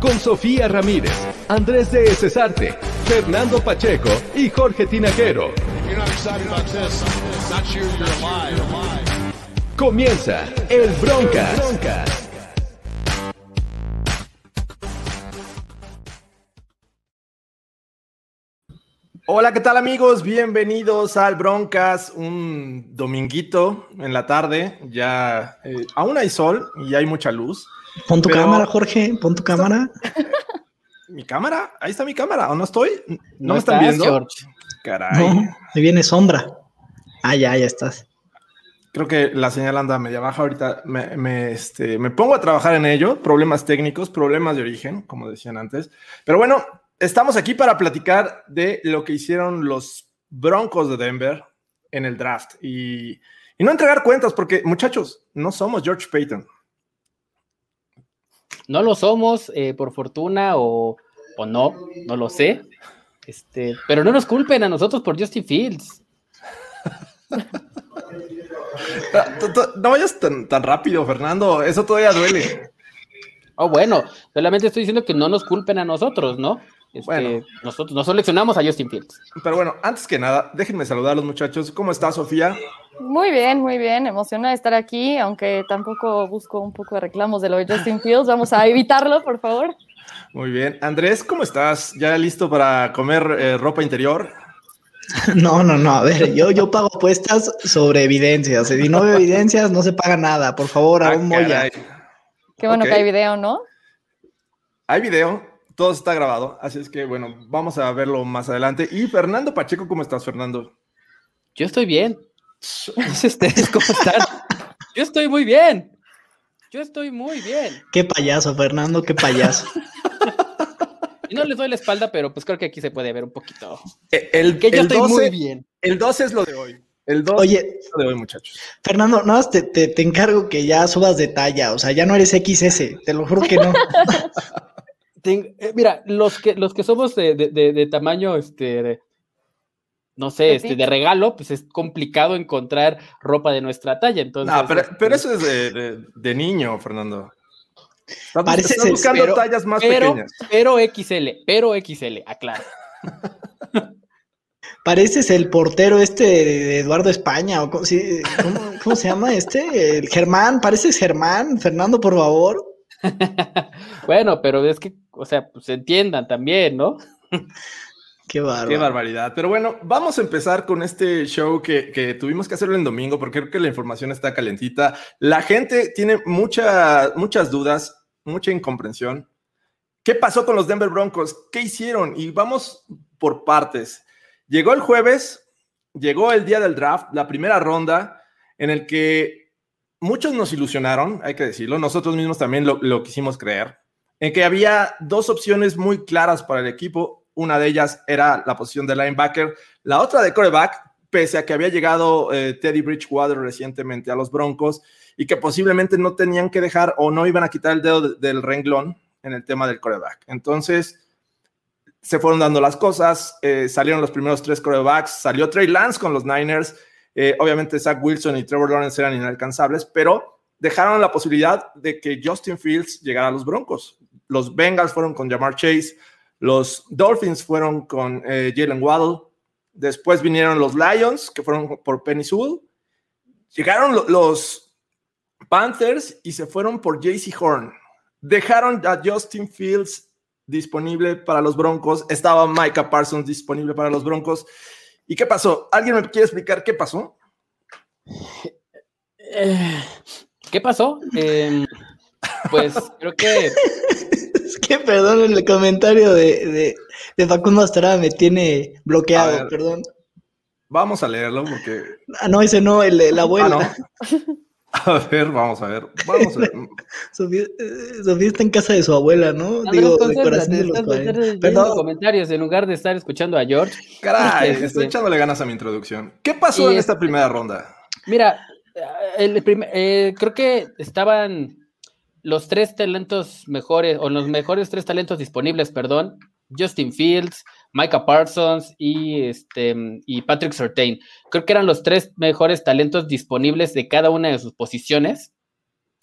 Con Sofía Ramírez, Andrés de Cesarte, Fernando Pacheco y Jorge Tinaquero. If you're not excited about this, it's not sure you're alive. Comienza el Broncas. Hola, ¿qué tal amigos? Bienvenidos al Broncas, un dominguito en la tarde, ya eh, aún hay sol y hay mucha luz. Pon tu Pero- cámara, Jorge, pon tu cámara. ¿Mi cámara? Ahí está mi cámara, ¿o no estoy? ¿No, No me están estás, viendo? George. Caray, No, ahí viene sombra. Ah, ya, ya estás. creo que la señal anda media baja ahorita. Me, me, este, me pongo a trabajar en ello, problemas técnicos, problemas de origen, como decían antes. Pero bueno, estamos aquí para platicar de lo que hicieron los Broncos de Denver en el draft y, y no entregar cuentas, porque muchachos, no somos George Payton. No lo somos, eh, por fortuna, o, o no, no lo sé. Este, pero no nos culpen a nosotros por Justin Fields. No vayas tan, tan rápido, Fernando. Eso todavía duele. Oh, bueno, solamente estoy diciendo que no nos culpen a nosotros, ¿no? Este, Bueno. Nosotros no seleccionamos a Justin Fields. Pero bueno, antes que nada, déjenme saludar a los muchachos. ¿Cómo está, Sofía? Muy bien, muy bien. Emocionada de estar aquí, aunque tampoco busco un poco de reclamos de lo de Justin Fields. Vamos a evitarlo, por favor. Muy bien. Andrés, ¿cómo estás? ¿Ya listo para comer eh, ropa interior? No, no, no. A ver, yo, yo pago apuestas sobre evidencias. Si no veo evidencias, no se paga nada. Por favor, Ah, aún Moya. Qué bueno que hay video, ¿no? Hay video, todo está grabado, así es que bueno, vamos a verlo más adelante. Y Fernando Pacheco, ¿cómo estás, Fernando? Yo estoy bien. Ustedes cómo están. Yo estoy muy bien. Yo estoy muy bien. Qué payaso, Fernando, qué payaso. Y no les doy la espalda, pero pues creo que aquí se puede ver un poquito. Eh, El, Que yo el estoy 12 muy bien. El 12 es lo de hoy. El 12 Oye, es lo de hoy, muchachos. Fernando, nada más te, te, te encargo que ya subas de talla. O sea, ya no eres XS. Te lo juro que no. Ten- eh, mira, los que, los que somos de, de- de- de tamaño, este, de- no sé, este, de regalo, pues es complicado encontrar ropa de nuestra talla. Entonces, No, pero, este, pero eso es de, de- de niño, Fernando. Estás, Pareces estás el- buscando pero- tallas más pero, pequeñas. pero XL, pero XL, aclaro. Pareces el portero este de, Eduardo España. O ¿cómo, cómo se llama este? El Germán. Pareces Germán. Fernando, por favor. Bueno, pero es que, o sea, pues entiendan también, ¿no? Qué. Qué barbaridad. Pero bueno, vamos a empezar con este show que, que tuvimos que hacerlo en domingo porque creo que la información está calentita. La gente tiene mucha- muchas dudas, mucha incomprensión. ¿Qué pasó con los Denver Broncos? ¿Qué hicieron? Y vamos por partes. Llegó el jueves, llegó el día del draft, la primera ronda, en el que muchos nos ilusionaron, hay que decirlo, nosotros mismos también lo, quisimos creer, en que había dos opciones muy claras para el equipo. Una de ellas era la posición de linebacker, la otra de coreback, pese a que había llegado eh, Teddy Bridgewater recientemente a los Broncos y que posiblemente no tenían que dejar o no iban a quitar el dedo de- del renglón en el tema del coreback. Entonces, se fueron dando las cosas, eh, salieron los primeros tres corebacks, salió Trey Lance con los Niners, eh, obviamente Zach Wilson y Trevor Lawrence eran inalcanzables, pero dejaron la posibilidad de que Justin Fields llegara a los Broncos. Los Bengals fueron con Jamar Chase, los Dolphins fueron con eh, Jalen Waddle, después vinieron los Lions, que fueron por Penny Sewell, llegaron lo- los Panthers y se fueron por JC Horn. Dejaron a Justin Fields disponible para los Broncos, estaba Micah Parsons disponible para los Broncos. ¿Y qué pasó? ¿Alguien me quiere explicar qué pasó? Eh, ¿Qué pasó? Em, pues creo que Es que perdón, el comentario de, de, de Facundo Astrada me tiene bloqueado, ver. perdón. Vamos a leerlo porque Ah, no, ese no, el de la abuela. Ah, A ver, vamos a ver. Vamos a ver. Sofía, eh, Sofía está en casa de su abuela, ¿no? Digo, de concéntrate, corazón de los estás 40. leyendo Perdón. comentarios en lugar de estar escuchando a George. Caray, Este, estoy echándole ganas a mi introducción. ¿Qué pasó Y en es- esta primera ronda? Mira, prim- eh, creo que estaban los tres talentos mejores, o los mejores tres talentos disponibles, perdón, Justin Fields, Micah Parsons y, este, y Patrick Surtain. Creo que eran los tres mejores talentos disponibles de cada una de sus posiciones,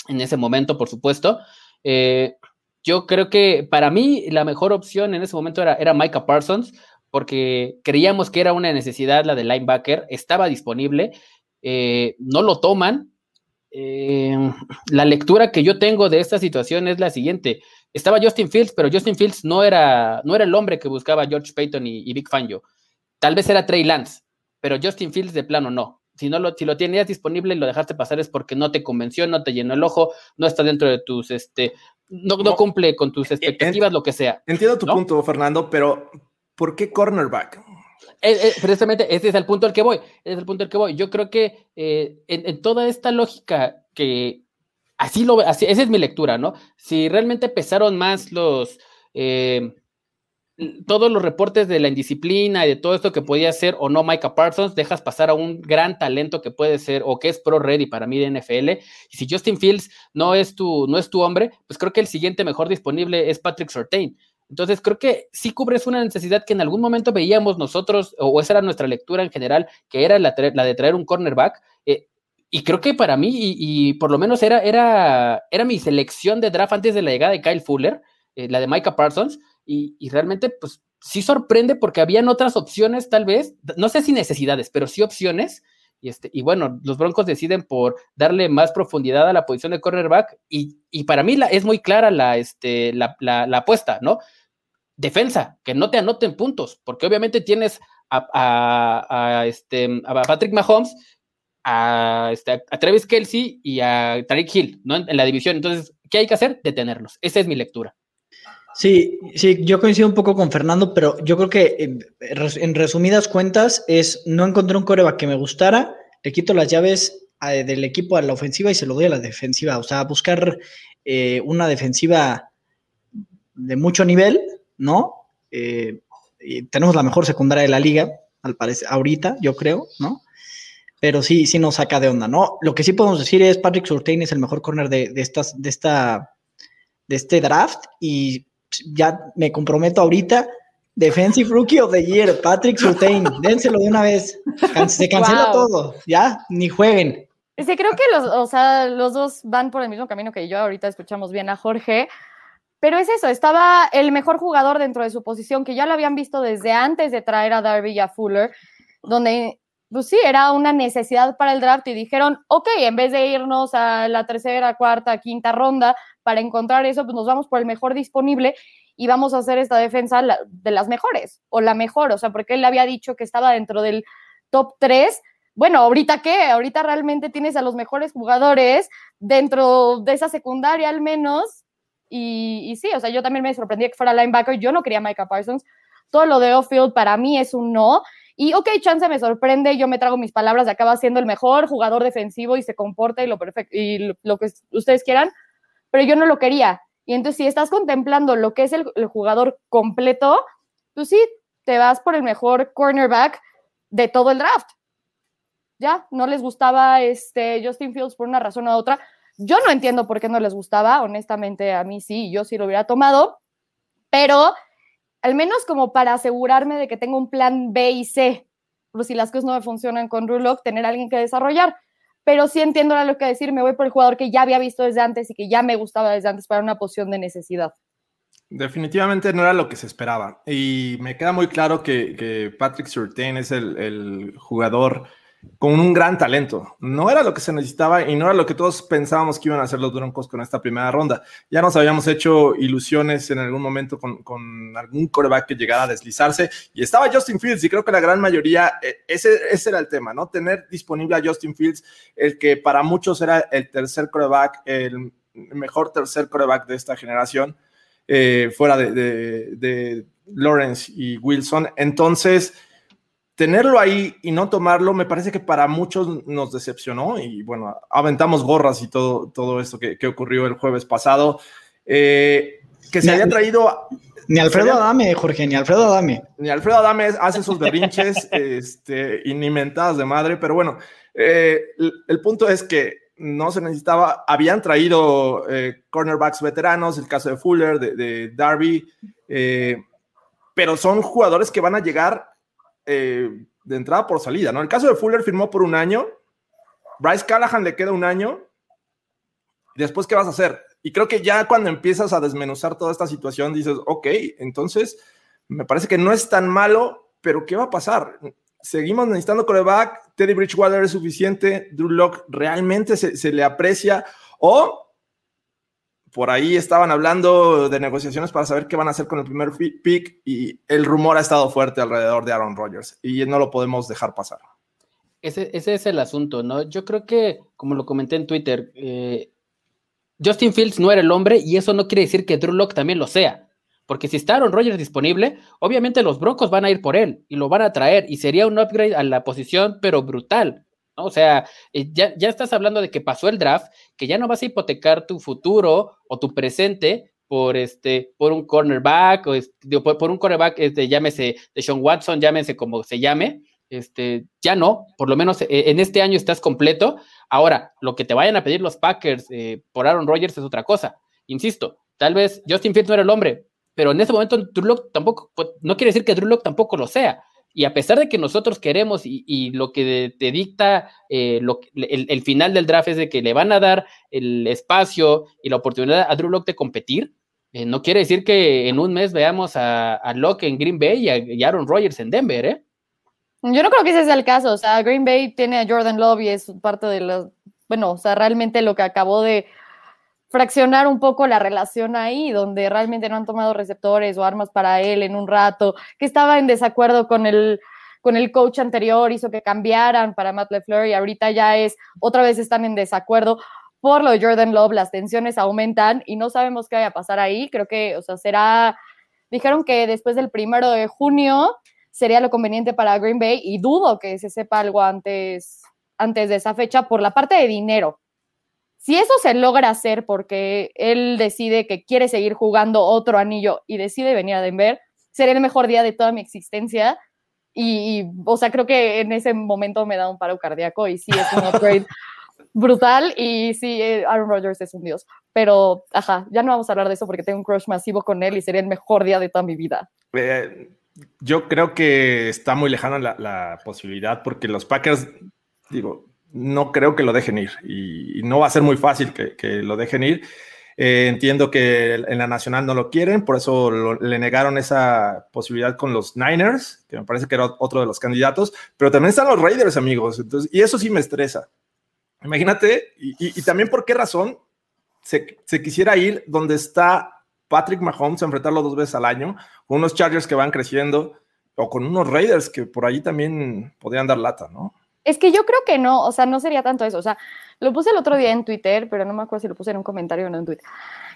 en ese momento, por supuesto. Eh, yo creo que para mí la mejor opción en ese momento era, era Micah Parsons, porque creíamos que era una necesidad la de linebacker, estaba disponible, eh, no lo toman. Eh, la lectura que yo tengo de esta situación es la siguiente. Estaba Justin Fields, pero Justin Fields no era, no era el hombre que buscaba George Payton y, y Big Fangio. Tal vez era Trey Lance, pero Justin Fields de plano no. Si, no lo, si lo tenías disponible y lo dejaste pasar es porque no te convenció, no te llenó el ojo, no está dentro de tus, este, no, no No. cumple con tus expectativas, lo que sea. Entiendo tu ¿No? punto, Fernando, pero ¿por qué cornerback? Eh, eh, precisamente ese es el punto al que voy. Es el punto al que voy. Yo creo que eh, en, toda esta lógica que así lo así, esa es mi lectura, ¿no? Si realmente pesaron más los todos los reportes de la indisciplina y de todo esto que podía ser o no Micah Parsons, dejas pasar a un gran talento que puede ser o que es pro ready para mí de NFL. Y si Justin Fields no es tu, no es tu hombre, pues creo que el siguiente mejor disponible es Patrick Surtain. Entonces creo que sí cubres una necesidad que en algún momento veíamos nosotros, o esa era nuestra lectura en general, que era la, la de traer un cornerback. eh, y creo que para mí, y, y por lo menos era, era, era mi selección de draft antes de la llegada de Kyle Fuller, eh, la de Micah Parsons, y, y realmente pues sí sorprende porque habían otras opciones tal vez, no sé si necesidades, pero sí opciones. Y, este, y bueno, los Broncos deciden por darle más profundidad a la posición de cornerback y, y para mí la, es muy clara la, este, la, la, la apuesta, ¿no? Defensa, que no te anoten puntos, porque obviamente tienes a, este, a Patrick Mahomes, a, este, Travis Kelsey y a Tariq Hill, ¿no? En, la división. Entonces, ¿qué hay que hacer? Detenerlos. Esa es mi lectura. Sí, sí, yo coincido un poco con Fernando, pero yo creo que en, res- en resumidas cuentas es no encontré un coreback que me gustara, le quito las llaves del equipo a la ofensiva y se lo doy a la defensiva. O sea, buscar eh, una defensiva de mucho nivel, ¿no? Eh, y tenemos la mejor secundaria de la liga, al parecer, ahorita, yo creo, ¿no? Pero sí, sí nos saca de onda, ¿no? Lo que sí podemos decir es Patrick Surtain es el mejor corner de, de estas, de esta, de este draft y ya me comprometo ahorita. Defensive Rookie of the Year, Patrick Surtain, dénselo de una vez. Se cancela Wow. todo, ya, ni jueguen. Sí, creo que los, o sea, los dos van por el mismo camino que yo. Ahorita escuchamos bien a Jorge. Pero es eso, estaba el mejor jugador dentro de su posición, que ya lo habían visto desde antes de traer a Darby y a Fuller, donde, pues sí, era una necesidad para el draft y dijeron, ok, en vez de irnos a la tercera, cuarta, quinta ronda para encontrar eso, pues nos vamos por el mejor disponible y vamos a hacer esta defensa de las mejores, o la mejor, o sea, porque él había dicho que estaba dentro del top 3. Bueno, ahorita qué, ahorita realmente tienes a los mejores jugadores dentro de esa secundaria al menos. Y, y sí, o sea, yo también me sorprendí que fuera linebacker. Yo no quería Micah Parsons. Todo lo de off-field para mí es un no. Y ok, chance me sorprende, yo me trago mis palabras, acaba siendo el mejor jugador defensivo y se comporta y lo perfecto y lo, que ustedes quieran, pero yo no lo quería. Y entonces, si estás contemplando lo que es el, el jugador completo, pues sí, te vas por el mejor cornerback de todo el draft. Ya, no les gustaba este Justin Fields por una razón u otra. Yo no entiendo por qué no les gustaba, honestamente a mí sí, yo sí lo hubiera tomado, pero al menos como para asegurarme de que tengo un plan B y C, por si las cosas no me funcionan con Rulock, tener alguien que desarrollar. Pero sí entiendo lo que decir, me voy por el jugador que ya había visto desde antes y que ya me gustaba desde antes para una posición de necesidad. Definitivamente no era lo que se esperaba. Y me queda muy claro que, Patrick Surtain es el, jugador con un gran talento. No era lo que se necesitaba y no era lo que todos pensábamos que iban a hacer los Broncos con esta primera ronda. Ya nos habíamos hecho ilusiones en algún momento con, algún coreback que llegara a deslizarse y estaba Justin Fields y creo que la gran mayoría, eh, ese, ese era el tema, ¿no? Tener disponible a Justin Fields, el que para muchos era el tercer coreback, el mejor tercer coreback de esta generación. Eh, fuera de, Lawrence y Wilson. Entonces, tenerlo ahí y no tomarlo, me parece que para muchos nos decepcionó y bueno, aventamos gorras y todo, todo esto que, que ocurrió el jueves pasado. Eh, que se había traído... Ni Alfredo Adame, Jorge, ni Alfredo Adame. Ni Alfredo Adame hace esos berrinches este, y ni mentadas de madre, pero bueno, eh, el, el punto es que no se necesitaba, habían traído eh, cornerbacks veteranos, el caso de Fuller, de, de Darby, eh, pero son jugadores que van a llegar eh, de entrada por salida, ¿no? El caso de Fuller firmó por un año, Bryce Callahan le queda un año, después, ¿qué vas a hacer? Y creo que ya cuando empiezas a desmenuzar toda esta situación, dices, ok, entonces me parece que no es tan malo, pero ¿qué va a pasar? Seguimos necesitando coreback, Teddy Bridgewater es suficiente, Drew Locke realmente se, se le aprecia, o por ahí estaban hablando de negociaciones para saber qué van a hacer con el primer pick y el rumor ha estado fuerte alrededor de Aaron Rodgers y no lo podemos dejar pasar. Ese, es el asunto, ¿no? Yo creo que, como lo comenté en Twitter, eh, Justin Fields no era el hombre y eso no quiere decir que Drew Locke también lo sea. Porque si está Aaron Rodgers disponible, obviamente los Broncos van a ir por él y lo van a traer y sería un upgrade a la posición, pero brutal. ¿No? O sea, eh, ya, ya estás hablando de que pasó el draft, que ya no vas a hipotecar tu futuro o tu presente por este, por un cornerback, o por, por, un cornerback, este, llámese de Sean Watson, llámese como se llame, este, ya no, por lo menos eh, en este año estás completo. Ahora, lo que te vayan a pedir los Packers eh, por Aaron Rodgers es otra cosa. Insisto, tal vez Justin Fields no era el hombre, pero en ese momento Drew tampoco, pues, no quiere decir que Drew tampoco lo sea. Y a pesar de que nosotros queremos y, y lo que te dicta eh, lo, el, el, final del draft es de que le van a dar el espacio y la oportunidad a Drew Locke de competir, eh, no quiere decir que en un mes veamos a, a Locke en Green Bay y a, Aaron Rodgers en Denver, ¿eh? Yo no creo que ese sea el caso. O sea, Green Bay tiene a Jordan Love y es parte de los. Bueno, o sea, realmente lo que acabó de fraccionar un poco la relación ahí, donde realmente no han tomado receptores o armas para él en un rato, que estaba en desacuerdo con el, con el coach anterior, hizo que cambiaran para Matt LeFleur y ahorita ya es, otra vez están en desacuerdo. Por lo de Jordan Love, las tensiones aumentan y no sabemos qué vaya a pasar ahí. Creo que, o sea, será, dijeron que después del primero de junio sería lo conveniente para Green Bay y dudo que se sepa algo antes, antes de esa fecha por la parte de dinero. Si eso se logra hacer porque él decide que quiere seguir jugando otro anillo y decide venir a Denver, sería el mejor día de toda mi existencia. Y, y, o sea, creo que en ese momento me da un paro cardíaco y sí es un upgrade brutal y sí, Aaron Rodgers es un dios. Pero, ajá, ya no vamos a hablar de eso porque tengo un crush masivo con él y sería el mejor día de toda mi vida. Eh, yo creo que está muy lejana la, la posibilidad porque los Packers, digo, no creo que lo dejen ir y, no va a ser muy fácil que, lo dejen ir. Eh, entiendo que en la nacional no lo quieren, por eso le negaron esa posibilidad con los Niners, que me parece que era otro de los candidatos, pero también están los Raiders, amigos, y eso sí me estresa. Imagínate, y, también por qué razón se, se, quisiera ir donde está Patrick Mahomes a enfrentarlo dos veces al año, con unos Chargers que van creciendo, o con unos Raiders que por ahí también podrían dar lata, ¿no? Es que yo creo que no, o sea, no sería tanto eso. O sea, lo puse el otro día en Twitter, pero no me acuerdo si lo puse en un comentario o no en Twitter.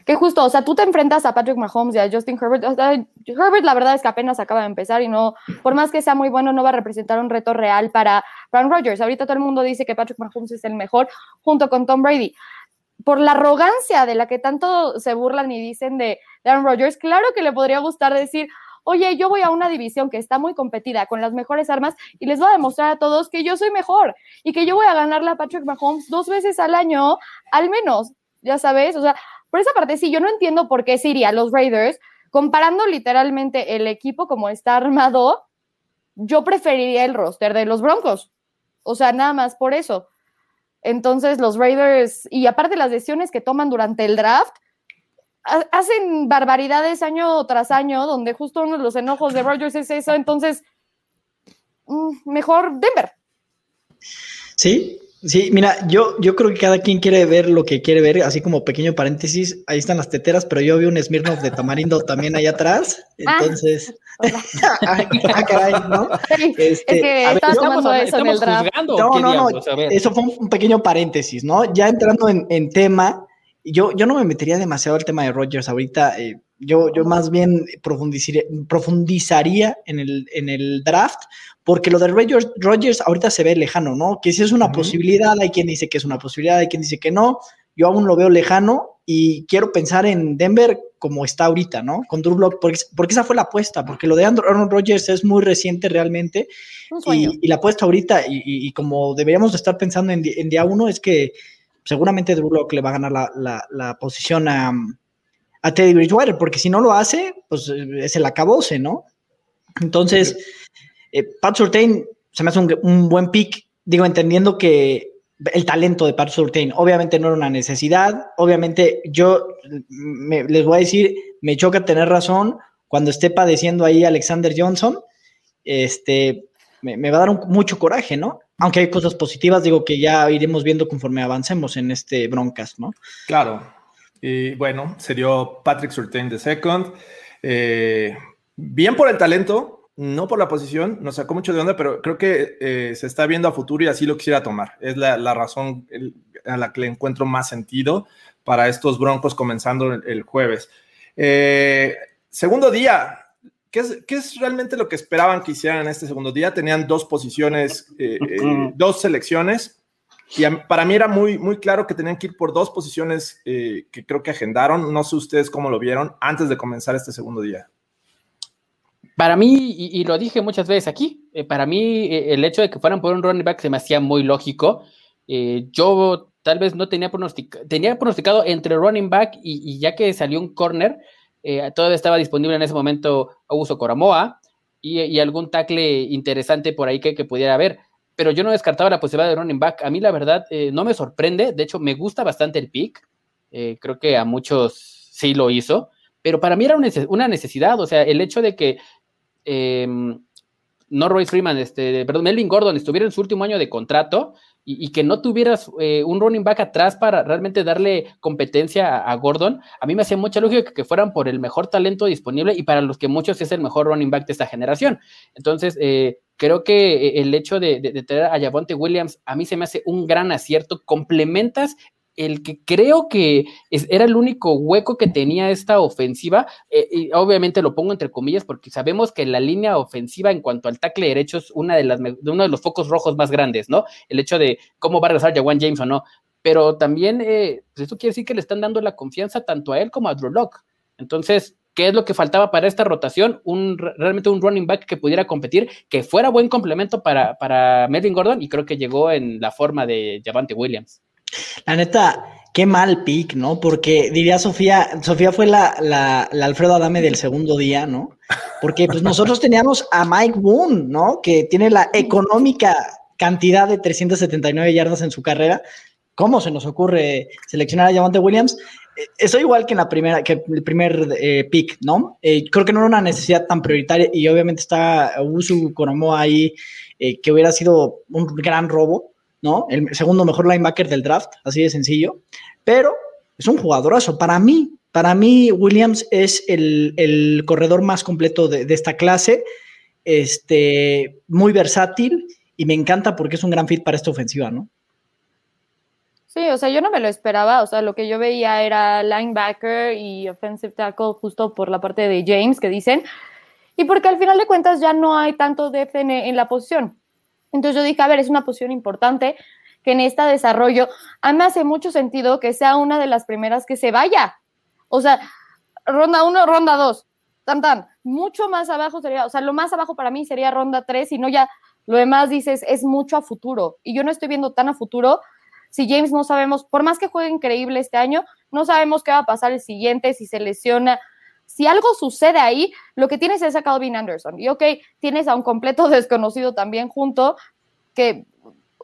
Que justo, o sea, tú te enfrentas a Patrick Mahomes y a Justin Herbert. Herbert, la verdad es que apenas acaba de empezar y no, por más que sea muy bueno, no va a representar un reto real para Aaron Rodgers. Ahorita todo el mundo dice que Patrick Mahomes es el mejor junto con Tom Brady. Por la arrogancia de la que tanto se burlan y dicen de, de Aaron Rodgers, claro que le podría gustar decir, oye, yo voy a una división que está muy competida con las mejores armas y les voy a demostrar a todos que yo soy mejor y que yo voy a ganarle a Patrick Mahomes dos veces al año, al menos, ya sabes, o sea, por esa parte sí, yo no entiendo por qué se iría a los Raiders, comparando literalmente el equipo como está armado, yo preferiría el roster de los Broncos, o sea, nada más por eso. Entonces, los Raiders, y aparte las decisiones que toman durante el draft, hacen barbaridades año tras año, donde justo uno de los enojos de Rogers es eso, entonces mm, mejor Denver. Sí, sí, mira, yo, yo creo que cada quien quiere ver lo que quiere ver, así como pequeño paréntesis, ahí están las teteras, pero yo vi un Smirnoff de tamarindo también allá atrás, entonces... Ah, ah, caray, ¿no? Sí, este, es que estaba tomando estamos, eso en el draft. No, no, no, eso fue un pequeño paréntesis, ¿no? Ya entrando en, en tema, yo, yo no me metería demasiado al tema de Rogers ahorita. Eh, Yo, yo más bien profundizaría, en, el, en el draft, porque lo de Rogers, Rogers ahorita se ve lejano, ¿no? Que si es una posibilidad, hay quien dice que es una posibilidad, hay quien dice que no. Yo aún lo veo lejano y quiero pensar en Denver como está ahorita, ¿no? Con Drew Block, porque, porque esa fue la apuesta, porque lo de Aaron Rodgers es muy reciente realmente. Y, y, la apuesta ahorita, y, y, como deberíamos de estar pensando en, en día uno, es que seguramente Drew Block le va a ganar la, la, la posición a, a, Teddy Bridgewater, porque si no lo hace, pues es el acabose, ¿no? Entonces, eh, Pat Surtain se me hace un, un buen pick, digo, entendiendo que el talento de Pat Surtain. Obviamente no era una necesidad. Obviamente yo me, les voy a decir, me choca tener razón cuando esté padeciendo ahí Alexander Johnson. Este, me, va a dar mucho coraje, ¿no? Aunque hay cosas positivas, digo que ya iremos viendo conforme avancemos en este broncas, ¿no? Claro. Y bueno, se dio Patrick Surtain de second. Eh, bien por el talento, no por la posición, nos sacó mucho de onda, pero creo que eh, se está viendo a futuro y así lo quisiera tomar. Es la, la razón a la que le encuentro más sentido para estos Broncos comenzando el, el jueves. Eh, segundo día, ¿qué es, ¿qué es, realmente lo que esperaban que hicieran en este segundo día? Tenían dos posiciones, eh, dos selecciones. Y a, para mí era muy, muy claro que tenían que ir por dos posiciones que creo que agendaron. No sé ustedes cómo lo vieron antes de comenzar este segundo día. Para mí, y, y, lo dije muchas veces aquí, eh, para mí eh, el hecho de que fueran por un running back se me hacía muy lógico. Eh, yo tal vez no tenía pronosticado, tenía pronosticado entre running back y, y ya que salió un corner, eh, todavía estaba disponible en ese momento Augusto Coramoa y, y algún tackle interesante por ahí que, que, pudiera haber. Pero yo no descartaba la posibilidad de running back. A mí la verdad eh, no me sorprende, de hecho me gusta bastante el pick. creo que a muchos sí lo hizo, pero para mí era una necesidad, o sea, el hecho de que eh, no Roy Freeman, este, perdón, Melvin Gordon estuviera en su último año de contrato y, que no tuvieras eh, un running back atrás para realmente darle competencia a, Gordon, a mí me hacía mucha lógica que, fueran por el mejor talento disponible y para los que muchos es el mejor running back de esta generación. Entonces, eh, creo que el hecho de tener a Javonte Williams a mí se me hace un gran acierto. Complementas el que creo que es, era el único hueco que tenía esta ofensiva, eh, y obviamente lo pongo entre comillas porque sabemos que la línea ofensiva en cuanto al tackle derecho es una de las, uno de los focos rojos más grandes, ¿no? El hecho de cómo va a regresar Jawan James o no, pero también eh, pues eso quiere decir que le están dando la confianza tanto a él como a Drew Locke. Entonces, ¿qué es lo que faltaba para esta rotación? Un, realmente un running back que pudiera competir, que fuera buen complemento para, para Melvin Gordon, y creo que llegó en la forma de Javante Williams. La neta, qué mal pick, ¿no? Porque diría Sofía, Sofía fue la, la, Alfredo Adame del segundo día, ¿no? Porque pues nosotros teníamos a Mike Boone, ¿no? Que tiene la económica cantidad de 379 yardas en su carrera. ¿Cómo se nos ocurre seleccionar a Javante Williams? Eso igual que en la primera, que el primer eh, pick, ¿no? Eh, creo que no era una necesidad tan prioritaria y obviamente está Usu Konomoa ahí, eh, que hubiera sido un gran robo, ¿no? El segundo mejor linebacker del draft, así de sencillo, pero es un jugadorazo. Para mí, para mí Williams es el, corredor más completo de, esta clase, este, muy versátil y me encanta porque es un gran fit para esta ofensiva, ¿no? Sí, o sea, yo no me lo esperaba, o sea, lo que yo veía era linebacker y offensive tackle justo por la parte de James que dicen, y porque al final de cuentas ya no hay tanto depth en la posición. Entonces yo dije, a ver, es una posición importante que en este desarrollo, a mí me hace mucho sentido que sea una de las primeras que se vaya. O sea, ronda uno, ronda dos, tan tan. Mucho más abajo sería, o sea, lo más abajo para mí sería ronda tres, y no ya lo demás dices es mucho a futuro. Y yo no estoy viendo tan a futuro. Si James no sabemos, por más que juegue increíble este año, no sabemos qué va a pasar el siguiente, si se lesiona, si algo sucede ahí, lo que tienes es a Calvin Anderson. Y ok, tienes a un completo desconocido también junto, que,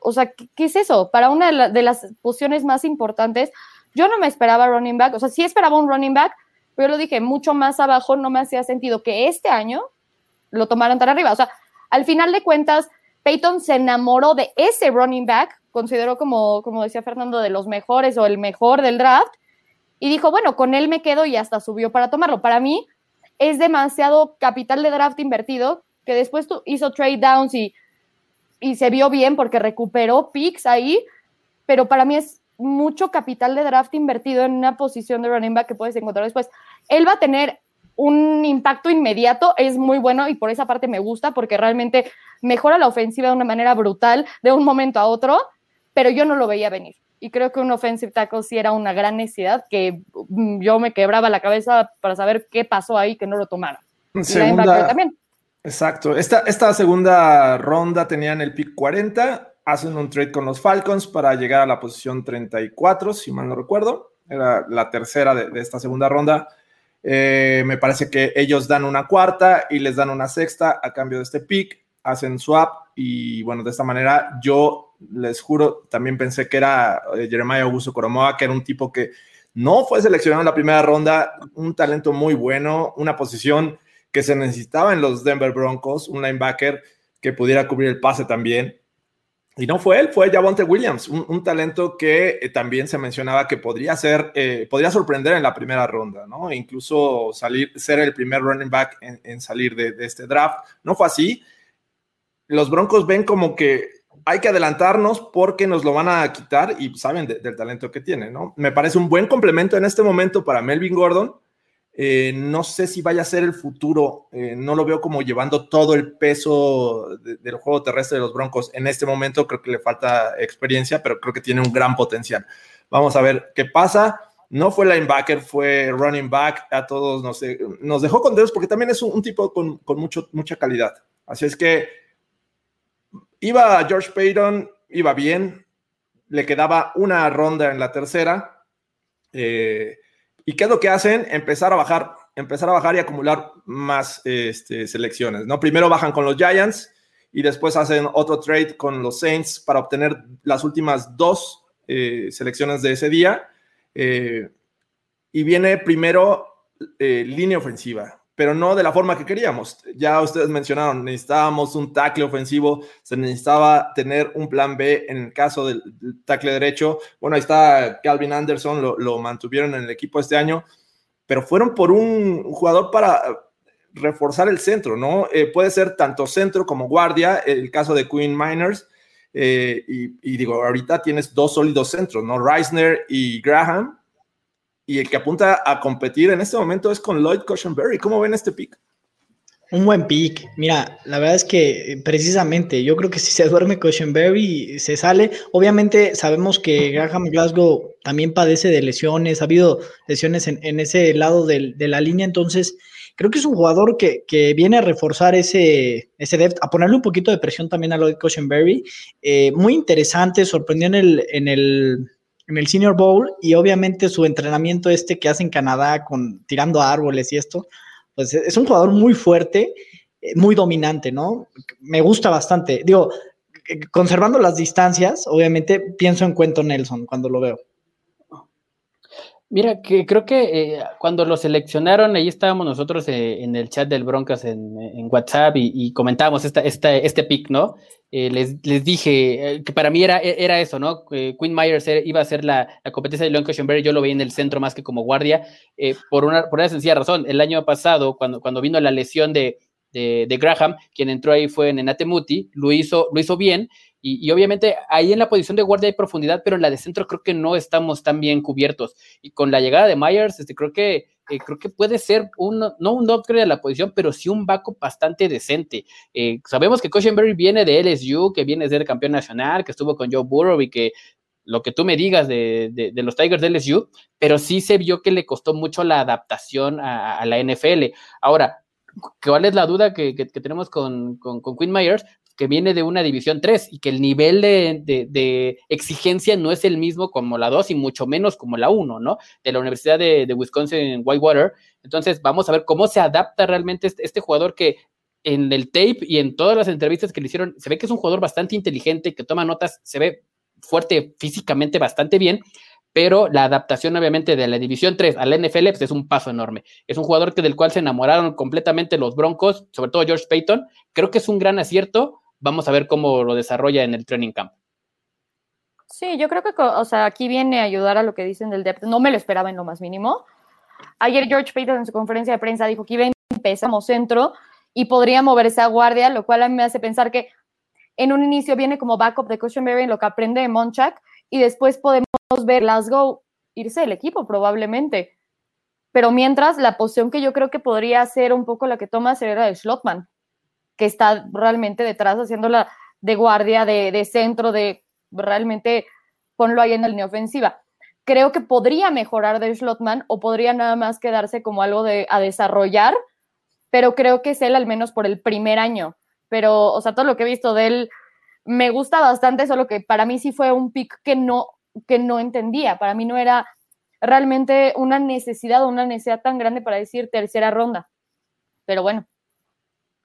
o sea, ¿qué, es eso? Para una de, la, de, las posiciones más importantes, yo no me esperaba running back, o sea, sí esperaba un running back, pero lo dije, mucho más abajo no me hacía sentido que este año lo tomaran tan arriba. O sea, al final de cuentas, Peyton se enamoró de ese running back, consideró como, como decía Fernando, de los mejores o el mejor del draft, y dijo, bueno, con él me quedo y hasta subió para tomarlo. Para mí es demasiado capital de draft invertido, que después hizo trade downs y, y se vio bien porque recuperó picks ahí, pero para mí es mucho capital de draft invertido en una posición de running back que puedes encontrar después. Él va a tener un impacto inmediato, es muy bueno y por esa parte me gusta porque realmente mejora la ofensiva de una manera brutal de un momento a otro, pero yo no lo veía venir. Y creo que un offensive tackle sí era una gran necesidad que mm, yo me quebraba la cabeza para saber qué pasó ahí que no lo tomaron. Segunda, también. Exacto. Esta, esta segunda ronda tenían el pick 40, hacen un trade con los Falcons para llegar a la posición 34, si mal no recuerdo. Era la tercera de, esta segunda ronda. Eh, me parece que ellos dan una cuarta y les dan una sexta a cambio de este pick, hacen swap y bueno, de esta manera yo les juro, también pensé que era eh, Jeremiah Augusto Coromoa, que era un tipo que no fue seleccionado en la primera ronda, un talento muy bueno, una posición que se necesitaba en los Denver Broncos, un linebacker que pudiera cubrir el pase también. Y no fue él, fue Javonte Williams, un, talento que eh, también se mencionaba que podría ser, eh, podría sorprender en la primera ronda, ¿no? E incluso salir, ser el primer running back en, salir de, de, este draft. No fue así. Los Broncos ven como que hay que adelantarnos porque nos lo van a quitar y saben del talento que tiene, ¿no? Me parece un buen complemento en este momento para Melvin Gordon. Eh, no sé si vaya a ser el futuro, eh, no lo veo como llevando todo el peso del juego terrestre de los Broncos. En este momento creo que le falta experiencia, pero creo que tiene un gran potencial. Vamos a ver qué pasa. No fue linebacker, fue running back. A todos nos, nos dejó contentos porque también es un, tipo con, con mucho, mucha calidad. Así es que Iba George Payton, iba bien, le quedaba una ronda en la tercera. Eh, ¿Y qué es lo que hacen? Empezar a bajar, empezar a bajar y acumular más este, selecciones. ¿no? Primero bajan con los Giants y después hacen otro trade con los Saints para obtener las últimas dos eh, selecciones de ese día. Eh, y viene primero línea ofensiva pero no de la forma que queríamos. Ya ustedes mencionaron, necesitábamos un tackle ofensivo, se necesitaba tener un plan B en el caso del, tackle derecho. Bueno, ahí está Calvin Anderson, lo, mantuvieron en el equipo este año, pero fueron por un jugador para reforzar el centro, ¿no? Eh, puede ser tanto centro como guardia, el caso de Queen Miners. Eh, y, y, digo, ahorita tienes dos sólidos centros, ¿no? Reisner y Graham, y el que apunta a competir en este momento es con Lloyd Cushenberry. ¿Cómo ven este pick? Un buen pick. Mira, la verdad es que eh, precisamente yo creo que si se duerme Cushenberry se sale. Obviamente sabemos que Graham Glasgow también padece de lesiones, ha habido lesiones en, ese lado de la línea, entonces creo que es un jugador que, viene a reforzar ese, ese depth, a ponerle un poquito de presión también a Lloyd Cushenberry. Eh, muy interesante, sorprendió en el, en el en el Senior Bowl y obviamente su entrenamiento este que hace en Canadá con tirando árboles y esto, pues es un jugador muy fuerte, eh, muy dominante, ¿no? Me gusta bastante. Digo, eh, conservando las distancias, obviamente pienso en Cuento Nelson cuando lo veo. Mira, que creo que eh, cuando lo seleccionaron, ahí estábamos nosotros en el chat del Broncas en, WhatsApp y, comentábamos esta, este pick, ¿no? Eh, les, les, dije eh, que para mí era, era eso, ¿no? Quinn Myers iba a ser la, competencia de Leon Cushenberry, yo lo veía en el centro más que como guardia, eh, por, una, por una sencilla razón. El año pasado, cuando, cuando vino la lesión de, de, Graham, quien entró ahí fue en Enatemuti, lo hizo, lo hizo bien, y, obviamente ahí en la posición de guardia hay profundidad, pero en la de centro creo que no estamos tan bien cubiertos. Y con la llegada de Myers, este, creo que eh, creo que puede ser un, no un upgrade a la posición, pero sí un backup bastante decente. Eh, sabemos que Cushenberry viene de LSU, que viene de ser campeón nacional, que estuvo con Joe Burrow y que lo que tú me digas de, los Tigers de LSU, pero sí se vio que le costó mucho la adaptación a, la NFL. Ahora, ¿cuál es la duda que, tenemos con, con Quinn Myers? Que viene de una división 3 y que el nivel de, exigencia no es el mismo como la 2 y mucho menos como la 1, ¿no? De la Universidad de, Wisconsin Whitewater. Entonces, vamos a ver cómo se adapta realmente este, este, jugador que en el tape y en todas las entrevistas que le hicieron, se ve que es un jugador bastante inteligente, que toma notas, se ve fuerte físicamente bastante bien, pero la adaptación obviamente de la División 3 a la NFL pues, es un paso enorme. Es un jugador que, del cual se enamoraron completamente los Broncos, sobre todo George Payton. Creo que es un gran acierto vamos a ver cómo lo desarrolla en el training camp. Sí, yo creo que, o sea, aquí viene a ayudar a lo que dicen del depth. No me lo esperaba en lo más mínimo. Ayer George Payton en su conferencia de prensa dijo que iba a empezar como centro y podría moverse a guardia, lo cual a mí me hace pensar que en un inicio viene como backup de Cushenberry en lo que aprende de Monchak y después podemos ver Glasgow irse del equipo probablemente. pero mientras la posición que yo creo que podría ser un poco la que toma sería la de Schlottman, que está realmente detrás haciéndola de guardia, de, de centro, de realmente ponlo ahí en la línea ofensiva. Creo que podría mejorar de Schlottman o podría nada más quedarse como algo de, a desarrollar, pero creo que es él al menos por el primer año. Pero, o sea, todo lo que he visto de él me gusta bastante, solo que para mí sí fue un pick que no, que no entendía. Para mí no era realmente una necesidad o una necesidad tan grande para decir tercera ronda. Pero bueno.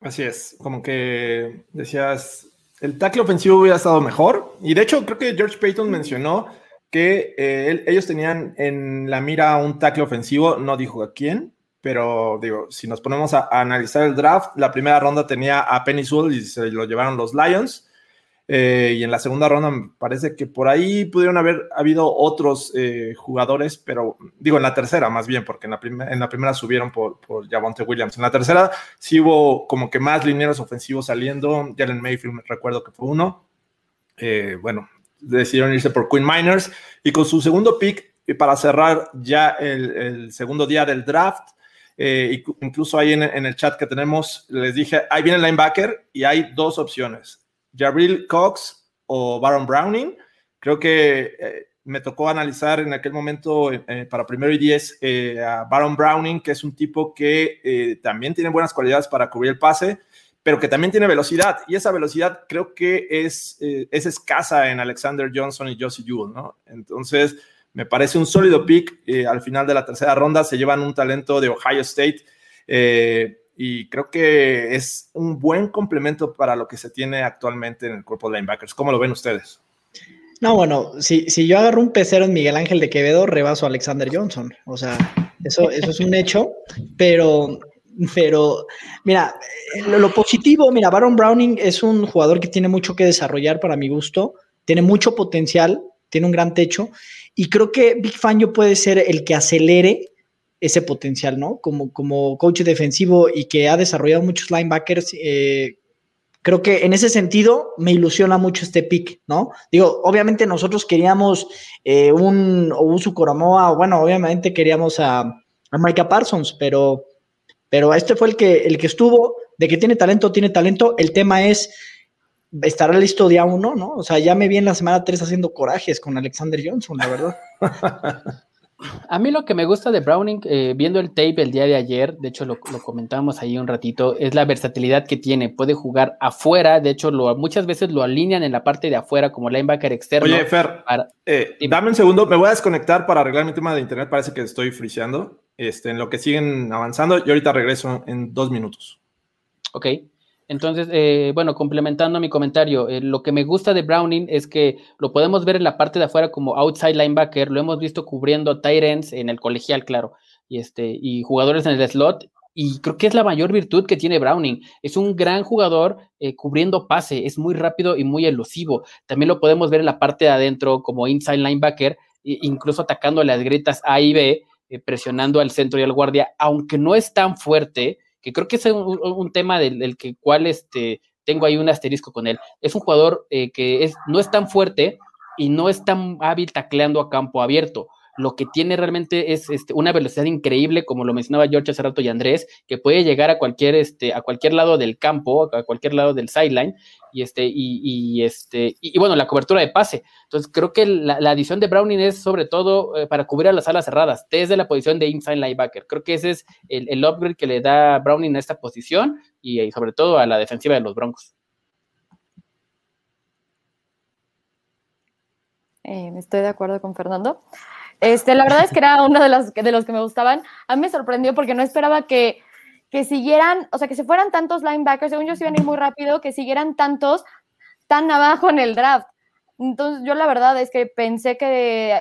Así es, como que decías, el tackle ofensivo hubiera estado mejor. Y de hecho, creo que George Payton mencionó que eh, ellos tenían en la mira un tackle ofensivo, no dijo a quién, pero digo, si nos ponemos a, a analizar el draft, la primera ronda tenía a Penny Sewell y se lo llevaron los Lions. Eh, y en la segunda ronda me parece que por ahí pudieron haber habido otros eh, jugadores, pero digo en la tercera más bien, porque en la, en la primera subieron por, por Javonte Williams. En la tercera sí hubo como que más linieros ofensivos saliendo. Jalen Mayfield, recuerdo que fue uno. Eh, bueno, decidieron irse por Queen Miners y con su segundo pick para cerrar ya el, el segundo día del draft. Eh, incluso ahí en, en el chat que tenemos, les dije, ahí viene el linebacker y hay dos opciones Jabril Cox o Baron Browning. Creo que eh, me tocó analizar en aquel momento eh, para primero y diez eh, a Baron Browning, que es un tipo que también tiene buenas cualidades para cubrir el pase, pero que también tiene velocidad. Y esa velocidad creo que es, es escasa en Alexander Johnson y Josie Jewell, ¿no? Entonces, me parece un sólido pick. al final de la tercera ronda se llevan un talento de Ohio State y creo que es un buen complemento para lo que se tiene actualmente en el cuerpo de linebackers. ¿Cómo lo ven ustedes? No, bueno, si, si yo agarro un pecero en Miguel Ángel de Quevedo, rebaso a Alexander Johnson. O sea, eso, eso es un hecho, pero, pero mira, lo, lo, positivo, mira, Baron Browning es un jugador que tiene mucho que desarrollar para mi gusto, tiene mucho potencial, tiene un gran techo, y creo que Big Fangio puede ser el que acelere ese potencial, ¿no? Como, como coach defensivo y que ha desarrollado muchos linebackers, eh, creo que en ese sentido me ilusiona mucho este pick, ¿no? Digo, obviamente nosotros queríamos eh, un Usu Koromoa, bueno, obviamente queríamos a, a Micah Parsons, pero, pero este fue el que, el que estuvo, de que tiene talento, tiene talento, el tema es estará listo día uno, ¿no? O sea, ya me vi en la semana 3 haciendo corajes con Alexander Johnson, la verdad. A mí lo que me gusta de Browning, eh, viendo el tape el día de ayer, de hecho lo, lo, comentábamos ahí un ratito, es la versatilidad que tiene. Puede jugar afuera, de hecho lo, muchas veces lo alinean en la parte de afuera como linebacker externo. Oye, Fer, para, eh, dame un segundo, me voy a desconectar para arreglar mi tema de internet, parece que estoy friseando. Este, en lo que siguen avanzando, y ahorita regreso en dos minutos. Ok. Entonces, eh, bueno, complementando mi comentario, eh, lo que me gusta de Browning es que lo podemos ver en la parte de afuera como outside linebacker, lo hemos visto cubriendo tight ends en el colegial, claro, y, este, y jugadores en el slot, y creo que es la mayor virtud que tiene Browning. Es un gran jugador eh, cubriendo pase, es muy rápido y muy elusivo. También lo podemos ver en la parte de adentro como inside linebacker, incluso atacando las grietas A y B, eh, presionando al centro y al guardia, aunque no es tan fuerte, que creo que es un, tema del, del, que cual este, tengo ahí un asterisco con él. Es un jugador eh, que es, no es tan fuerte y no es tan hábil tacleando a campo abierto lo que tiene realmente es este, una velocidad increíble, como lo mencionaba George hace rato y Andrés, que puede llegar a cualquier, este, a cualquier lado del campo, a cualquier lado del sideline, y este, y, este, y, bueno, la cobertura de pase. Entonces, creo que la, adición de Browning es sobre todo eh, para cubrir a las alas cerradas, desde la posición de inside linebacker. Creo que ese es el, el upgrade que le da Browning a esta posición y, y sobre todo a la defensiva de los Broncos. Eh, estoy de acuerdo con Fernando. Este, la verdad es que era uno de los, de los que me gustaban. A mí me sorprendió porque no esperaba que, que siguieran, o sea, que se fueran tantos linebackers, según yo se iban a ir muy rápido, que siguieran tantos tan abajo en el draft. Entonces, yo la verdad es que pensé que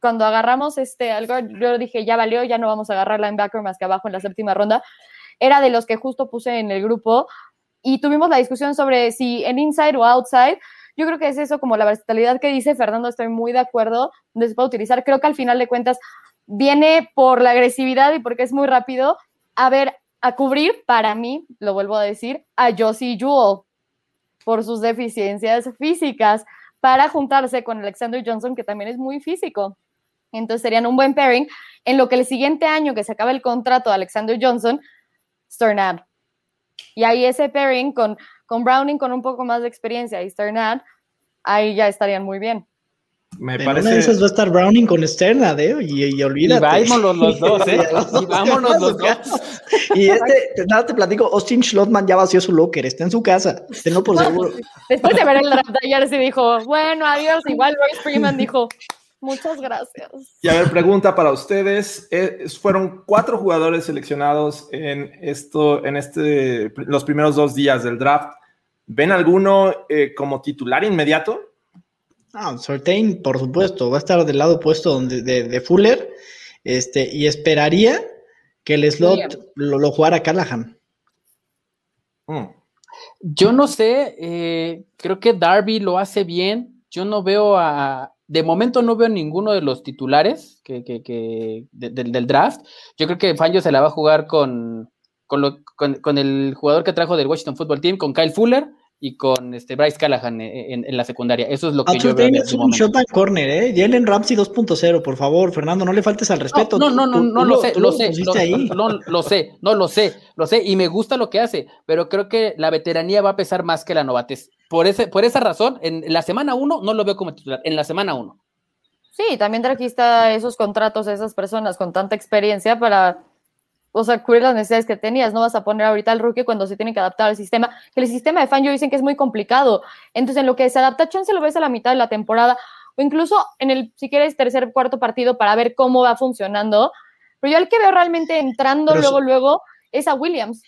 cuando agarramos este algo, yo dije, ya valió, ya no vamos a agarrar linebacker más que abajo en la séptima ronda. Era de los que justo puse en el grupo y tuvimos la discusión sobre si en inside o outside. Yo creo que es eso como la versatilidad que dice Fernando, estoy muy de acuerdo, donde se puede utilizar. Creo que al final de cuentas viene por la agresividad y porque es muy rápido a ver, a cubrir, para mí, lo vuelvo a decir, a Josie Jewell por sus deficiencias físicas para juntarse con Alexander Johnson, que también es muy físico. Entonces serían un buen pairing. En lo que el siguiente año que se acaba el contrato de Alexander Johnson, Sternad. Y ahí ese pairing con, con Browning con un poco más de experiencia y Sternad, ahí ya estarían muy bien. Me parece... una de esas va a estar Browning con Sternad, ¿eh? Y, y olvídate. Y vámonos los dos, ¿eh? y vámonos los dos. y este, nada, te platico, Austin Schlottman ya vació su locker, está en su casa, tenlo por seguro. Después de ver el draft de ayer, se dijo, bueno, adiós, igual Royce Freeman dijo, Muchas gracias. Y a ver, pregunta para ustedes. Eh, fueron cuatro jugadores seleccionados en esto, en este, los primeros dos días del draft. ¿Ven alguno eh, como titular inmediato? Ah, Sortain, por supuesto, va a estar del lado opuesto donde, de, Fuller. Este, y esperaría que el slot lo, jugara Callahan. Mm. Yo no sé, eh, creo que Darby lo hace bien. Yo no veo a, de momento no veo ninguno de los titulares que, del draft. Yo creo que Fangio se la va a jugar con, con, el jugador que trajo del Washington Football Team, con Kyle Fuller y con este Bryce Callahan en, la secundaria. Eso es lo que yo veo. Es un shot corner, ¿eh? Jalen Ramsey 2.0, por favor, Fernando, no le faltes al respeto. No, no, no, no, lo sé, lo sé, no, lo sé, no lo sé, lo sé, y me gusta lo que hace, pero creo que la veteranía va a pesar más que la novatez. Por, ese, por esa razón, en la semana uno no lo veo como titular, en la semana uno. Sí, también trajiste esos contratos a esas personas con tanta experiencia para, o sea, cubrir las necesidades que tenías. No vas a poner ahorita al rookie cuando se tiene que adaptar al sistema, que el sistema de fan yo dicen que es muy complicado. Entonces, en lo que se adapta, chance lo ves a la mitad de la temporada o incluso en el, si quieres, tercer, cuarto partido para ver cómo va funcionando. Pero yo el que veo realmente entrando luego, luego es a Williams.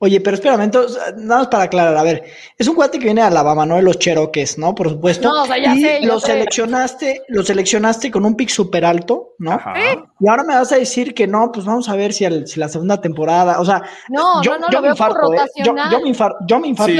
Oye, pero espera, entonces, nada más para aclarar, a ver, es un cuate que viene de Alabama, ¿no? De los Cherokees, ¿no? Por supuesto. No, o sea, ya y sé, lo seleccionaste, lo seleccionaste con un pick súper alto, ¿no? Y ahora me vas a decir que no, pues vamos a ver si, si la segunda temporada, o sea, no, yo, no, no, yo, me infarto, ¿eh? yo, yo, me infarto, yo me infarto,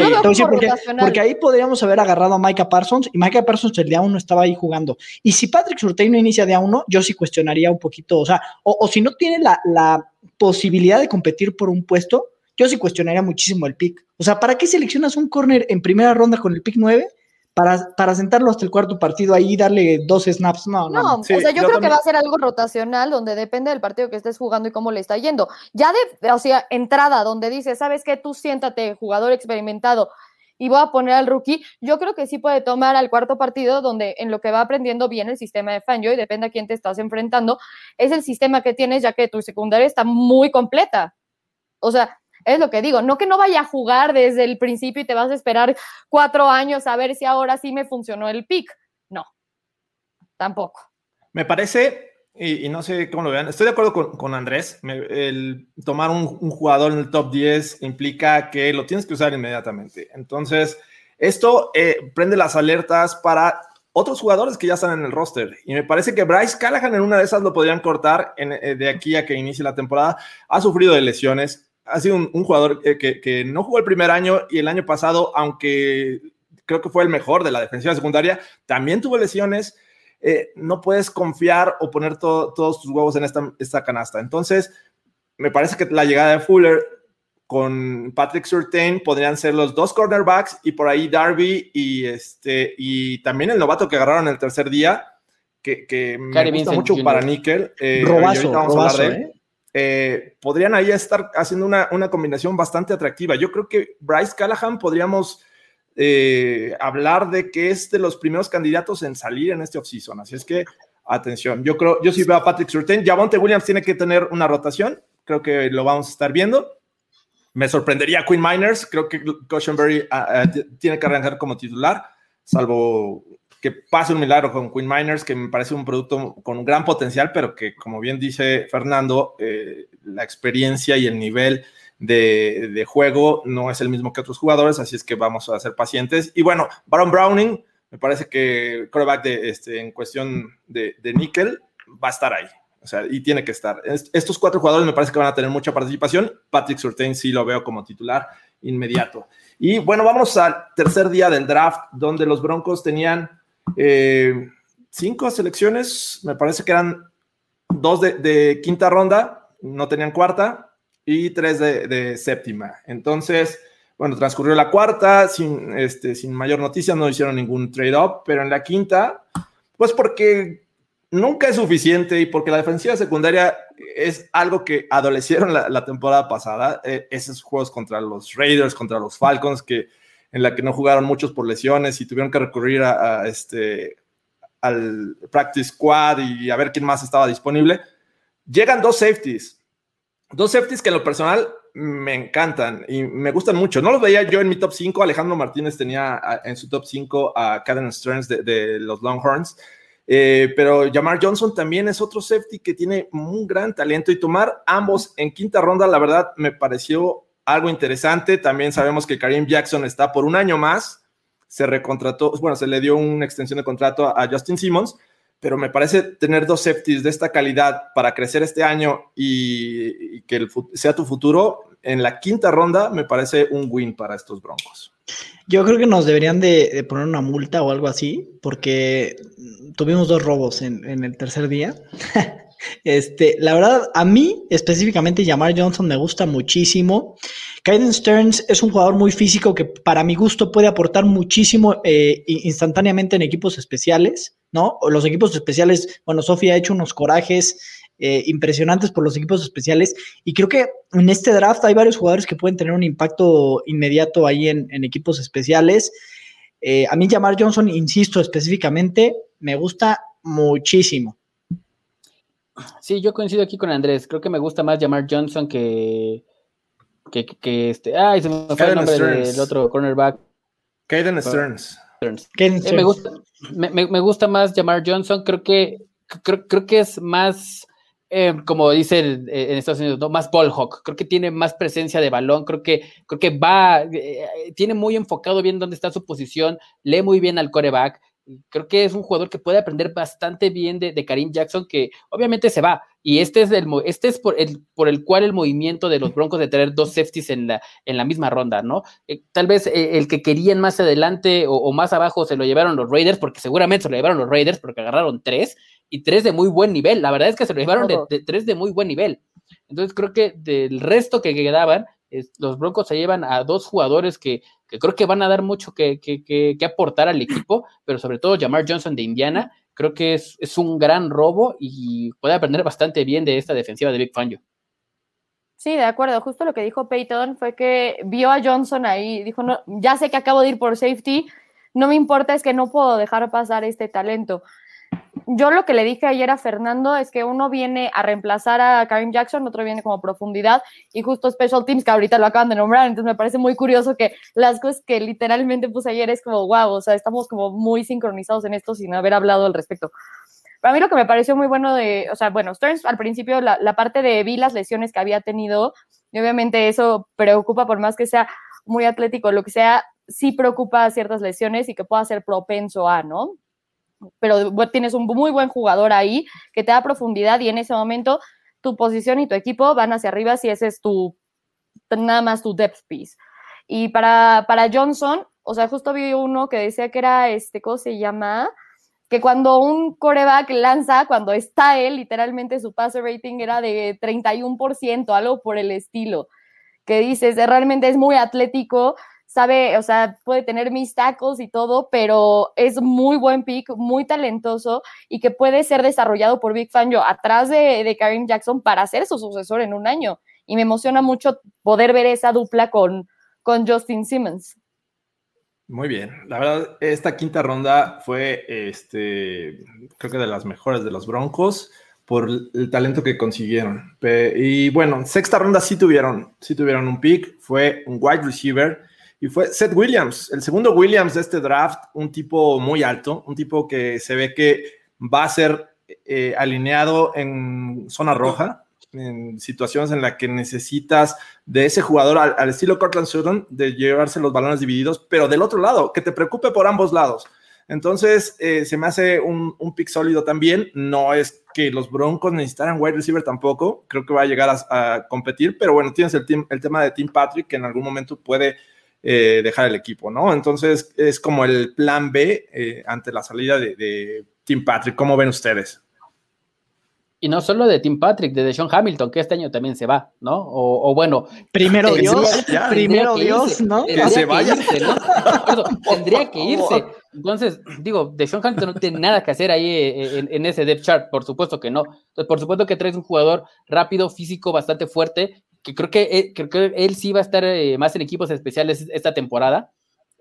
porque, porque, ahí podríamos haber agarrado a Micah Parsons y Micah Parsons el día uno estaba ahí jugando. Y si Patrick Surtain no inicia día uno, yo sí cuestionaría un poquito, o sea, o, o si no tiene la, la posibilidad de competir por un puesto, yo sí cuestionaría muchísimo el pick. O sea, ¿para qué seleccionas un corner en primera ronda con el pick 9? Para, para sentarlo hasta el cuarto partido ahí y darle dos snaps. No, no. no. o sea, yo, creo que va a ser algo rotacional donde depende del partido que estés jugando y cómo le está yendo. Ya de, o sea, entrada donde dice, ¿sabes qué? Tú siéntate, jugador experimentado, y voy a poner al rookie, yo creo que sí puede tomar al cuarto partido donde en lo que va aprendiendo bien el sistema de y depende a quién te estás enfrentando, es el sistema que tienes ya que tu secundaria está muy completa. O sea, es lo que digo, no que no vaya a jugar desde el principio y te vas a esperar cuatro años a ver si ahora sí me funcionó el pick. No, tampoco. Me parece, y, no sé cómo lo vean, estoy de acuerdo con, Andrés, el tomar un, jugador en el top 10 implica que lo tienes que usar inmediatamente. Entonces, esto eh, prende las alertas para otros jugadores que ya están en el roster. Y me parece que Bryce Callahan en una de esas lo podrían cortar eh, de aquí a que inicie la temporada. Ha sufrido de lesiones ha sido un, jugador que, no jugó el primer año y el año pasado, aunque creo que fue el mejor de la defensiva secundaria, también tuvo lesiones. Eh, no puedes confiar o poner todos tus huevos en esta, esta canasta. Entonces, me parece que la llegada de Fuller con Patrick Surtain podrían ser los dos cornerbacks y por ahí Darby y, este, y también el novato que agarraron el tercer día, que, me gusta mucho para Nickel. Eh, robazo, robazo, ¿eh? Eh, podrían ahí estar haciendo una, combinación bastante atractiva. Yo creo que Bryce Callahan podríamos eh, hablar de que es de los primeros candidatos en salir en este offseason. Así es que, atención, yo creo, yo sí veo a Patrick Surtain. Javonte Williams tiene que tener una rotación. Creo que lo vamos a estar viendo. Me sorprendería Queen Miners. Creo que Cushenberry ah, ah, tiene que arrancar como titular, salvo que pase un milagro con Queen Miners, que me parece un producto con gran potencial, pero que, como bien dice Fernando, eh, la experiencia y el nivel de, juego no es el mismo que otros jugadores, así es que vamos a ser pacientes. Y bueno, Baron Browning, me parece que quarterback de, este, en cuestión de, de Nickel va a estar ahí. O sea, y tiene que estar. Estos cuatro jugadores me parece que van a tener mucha participación. Patrick Surtain sí lo veo como titular inmediato. Y bueno, vamos al tercer día del draft, donde los Broncos tenían eh, cinco selecciones, me parece que eran dos de, quinta ronda, no tenían cuarta, y tres de, séptima. Entonces, bueno, transcurrió la cuarta sin, este, sin mayor noticia, no hicieron ningún trade-up, pero en la quinta, pues porque nunca es suficiente y porque la defensiva secundaria es algo que adolecieron la, temporada pasada, eh, esos juegos contra los Raiders, contra los Falcons, que en la que no jugaron muchos por lesiones y tuvieron que recurrir a, este, al practice squad y a ver quién más estaba disponible. Llegan dos safeties, dos safeties que en lo personal me encantan y me gustan mucho. No los veía yo en mi top 5. Alejandro Martínez tenía en su top 5 a Caden Stearns de, los Longhorns. Eh, pero Jamar Johnson también es otro safety que tiene un gran talento y tomar ambos en quinta ronda, la verdad, me pareció algo interesante. También sabemos que Karim Jackson está por un año más. Se recontrató, bueno, se le dio una extensión de contrato a Justin Simmons, pero me parece tener dos safeties de esta calidad para crecer este año y, que sea tu futuro en la quinta ronda, me parece un win para estos Broncos. Yo creo que nos deberían de, poner una multa o algo así, porque tuvimos dos robos en, el tercer día. este, la verdad, a mí específicamente, Jamar Johnson me gusta muchísimo. Kaiden Stearns es un jugador muy físico que para mi gusto puede aportar muchísimo eh, instantáneamente en equipos especiales, ¿no? Los equipos especiales, bueno, Sofía ha hecho unos corajes eh, impresionantes por los equipos especiales y creo que en este draft hay varios jugadores que pueden tener un impacto inmediato ahí en, equipos especiales. Eh, a mí Jamar Johnson, insisto específicamente, me gusta muchísimo. Sí, yo coincido aquí con Andrés. Creo que me gusta más Jamar Johnson que, que, este. Ay, se me fue el nombre del otro cornerback. Caden Stearns. Eh, me, gusta, me, gusta más Jamar Johnson. Creo que, creo, creo que es más. Eh, como dice en Estados Unidos, ¿no? más ball hawk, creo que tiene más presencia de balón, creo que, creo que va, eh, tiene muy enfocado bien dónde está su posición, lee muy bien al coreback, creo que es un jugador que puede aprender bastante bien de, Karim Jackson, que obviamente se va. Y este es, el, este es por, el, por el cual el movimiento de los Broncos de tener dos safeties en la, en la misma ronda, ¿no? Eh, tal vez eh, el que querían más adelante o, más abajo se lo llevaron los Raiders, porque seguramente se lo llevaron los Raiders, porque agarraron tres y tres de muy buen nivel. La verdad es que se lo llevaron de, tres de muy buen nivel. Entonces creo que del resto que quedaban, los Broncos se llevan a dos jugadores que que creo que van a dar mucho que, aportar al equipo, pero sobre todo Jamar Johnson de Indiana, creo que es, un gran robo y puede aprender bastante bien de esta defensiva de Big Fangio. Sí, de acuerdo. Justo lo que dijo Peyton fue que vio a Johnson ahí, dijo, ya sé que acabo de ir por safety, no me importa, es que no puedo dejar pasar este talento yo lo que le dije ayer a Fernando es que uno viene a reemplazar a Karim Jackson, otro viene como profundidad y justo Special Teams, que ahorita lo acaban de nombrar, entonces me parece muy curioso que las cosas que literalmente puse ayer es como, wow, o sea, estamos como muy sincronizados en esto sin haber hablado al respecto. Para mí lo que me pareció muy bueno de, o sea, bueno, Stearns al principio la, la parte de vi las lesiones que había tenido y obviamente eso preocupa por más que sea muy atlético, lo que sea, sí preocupa ciertas lesiones y que pueda ser propenso a, ¿no? Pero tienes un muy buen jugador ahí que te da profundidad y en ese momento tu posición y tu equipo van hacia arriba si ese es tu, nada más tu depth piece. Y para, para Johnson, o sea, justo vi uno que decía que era, este, ¿cómo se llama? Que cuando un coreback lanza, cuando está él, literalmente su pase rating era de 31%, algo por el estilo. Que dices, realmente es muy atlético, sabe, o sea, puede tener mis tacos y todo, pero es muy buen pick, muy talentoso y que puede ser desarrollado por Big Fan yo atrás de, de Karim Jackson para ser su sucesor en un año. Y me emociona mucho poder ver esa dupla con, con Justin Simmons. Muy bien, la verdad, esta quinta ronda fue, este, creo que de las mejores de los Broncos por el talento que consiguieron. Y bueno, sexta ronda sí tuvieron, sí tuvieron un pick, fue un wide receiver y fue Seth Williams, el segundo Williams de este draft, un tipo muy alto, un tipo que se ve que va a ser eh, alineado en zona roja, en situaciones en las que necesitas de ese jugador al, estilo Cortland Sutton, de llevarse los balones divididos, pero del otro lado, que te preocupe por ambos lados. Entonces, eh, se me hace un, pick sólido también. No es que los Broncos necesitaran wide receiver tampoco. Creo que va a llegar a, competir, pero bueno, tienes el, el tema de Tim Patrick, que en algún momento puede eh, dejar el equipo, ¿no? Entonces es como el plan B eh, ante la salida de, Tim Patrick. ¿Cómo ven ustedes? Y no solo de Tim Patrick, de Sean Hamilton, que este año también se va, ¿no? O, bueno. Primero Dios, ya, primero Dios, irse, ¿no? tendría se vaya. irse, ¿no? Por eso, tendría que irse. Entonces, digo, de Sean Hamilton no tiene nada que hacer ahí eh, en, en ese depth chart, por supuesto que no. Entonces, por supuesto que traes un jugador rápido, físico, bastante fuerte, que creo que, eh, creo que él sí va a estar eh, más en equipos especiales esta temporada.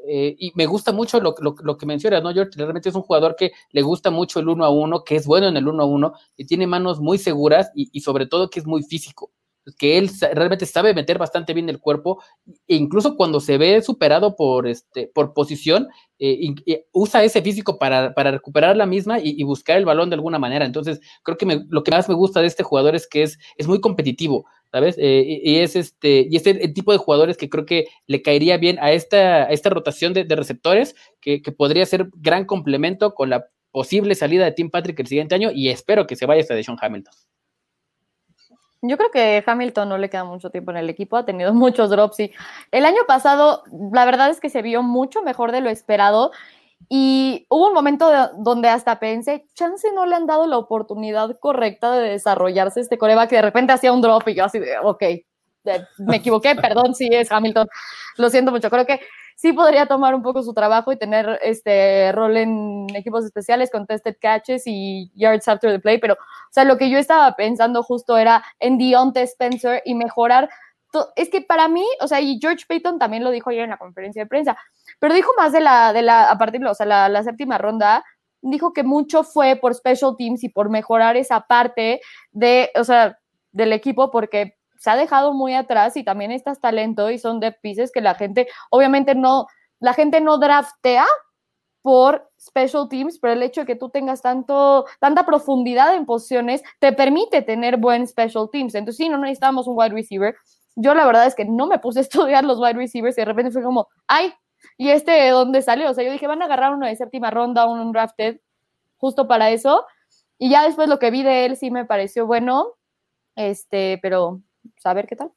Eh, y me gusta mucho lo, lo- lo que mencionas, ¿no, George? Realmente es un jugador que le gusta mucho el uno a uno, que es bueno en el uno a uno, que tiene manos muy seguras y, y sobre todo que es muy físico. Que él realmente sabe meter bastante bien el cuerpo, e incluso cuando se ve superado por, este, por posición, eh, eh, usa ese físico para, para recuperar la misma y, buscar el balón de alguna manera. Entonces, creo que me- lo que más me gusta de este jugador es que es, es muy competitivo. ¿Sabes? Eh, y, es este, y es el, tipo de jugadores que creo que le caería bien a esta, a esta rotación de, receptores, que, que podría ser gran complemento con la posible salida de Tim Patrick el siguiente año, y espero que se vaya hasta de Sean Hamilton. Yo creo que Hamilton no le queda mucho tiempo en el equipo, ha tenido muchos drops y el año pasado la verdad es que se vio mucho mejor de lo esperado y hubo un momento de- donde hasta pensé, chance no le han dado la oportunidad correcta de desarrollarse este coreback que de repente hacía un drop y yo así de, ok, me equivoqué, perdón si es Hamilton, lo siento mucho, creo que sí podría tomar un poco su trabajo y tener este rol en equipos especiales, contested catches y yards after the play, pero o sea, lo que yo estaba pensando justo era en Deontay Spencer y mejorar. Es que para mí, o sea, y George Payton también lo dijo ayer en la conferencia de prensa, pero dijo más de la, de la, a partir o sea, la, la séptima ronda, dijo que mucho fue por special teams y por mejorar esa parte de, o sea, del equipo, porque se ha dejado muy atrás y también estás talento y son depth pieces que la gente, obviamente no, la gente no draftea por special teams, pero el hecho de que tú tengas tanto, tanta profundidad en posiciones te permite tener buen special teams. Entonces, sí, no necesitamos un wide receiver. Yo la verdad es que no me puse a estudiar los wide receivers y de repente fue como, ay, ¿y este de dónde salió? O sea, yo dije, van a agarrar uno de séptima ronda, un drafted, justo para eso. Y ya después lo que vi de él sí me pareció bueno, este, pero a ver qué tal.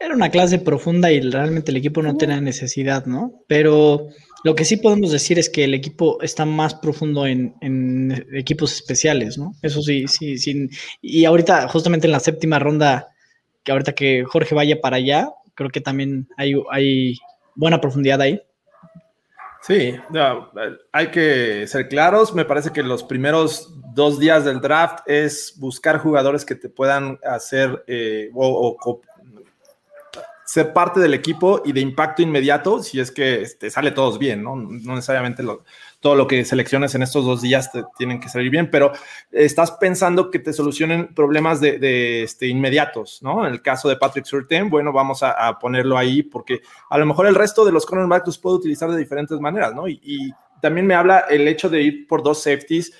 Era una clase profunda y realmente el equipo no tenía necesidad, ¿no? Pero lo que sí podemos decir es que el equipo está más profundo en, en equipos especiales, ¿no? Eso sí, sí, sí. Y ahorita, justamente en la séptima ronda, que ahorita que Jorge vaya para allá, creo que también hay, hay buena profundidad ahí. Sí, hay que ser claros. Me parece que los primeros dos días del draft es buscar jugadores que te puedan hacer eh, o, ser parte del equipo y de impacto inmediato si es que este, sale todos bien, ¿no? Necesariamente todo lo que selecciones en estos dos días te tienen que salir bien, pero estás pensando que te solucionen problemas de, este, inmediatos, ¿no? En el caso de Patrick Surtain, bueno, vamos a, ponerlo ahí porque a lo mejor el resto de los cornerbacks los puedo utilizar de diferentes maneras, ¿no? Y, y también me habla el hecho de ir por dos safeties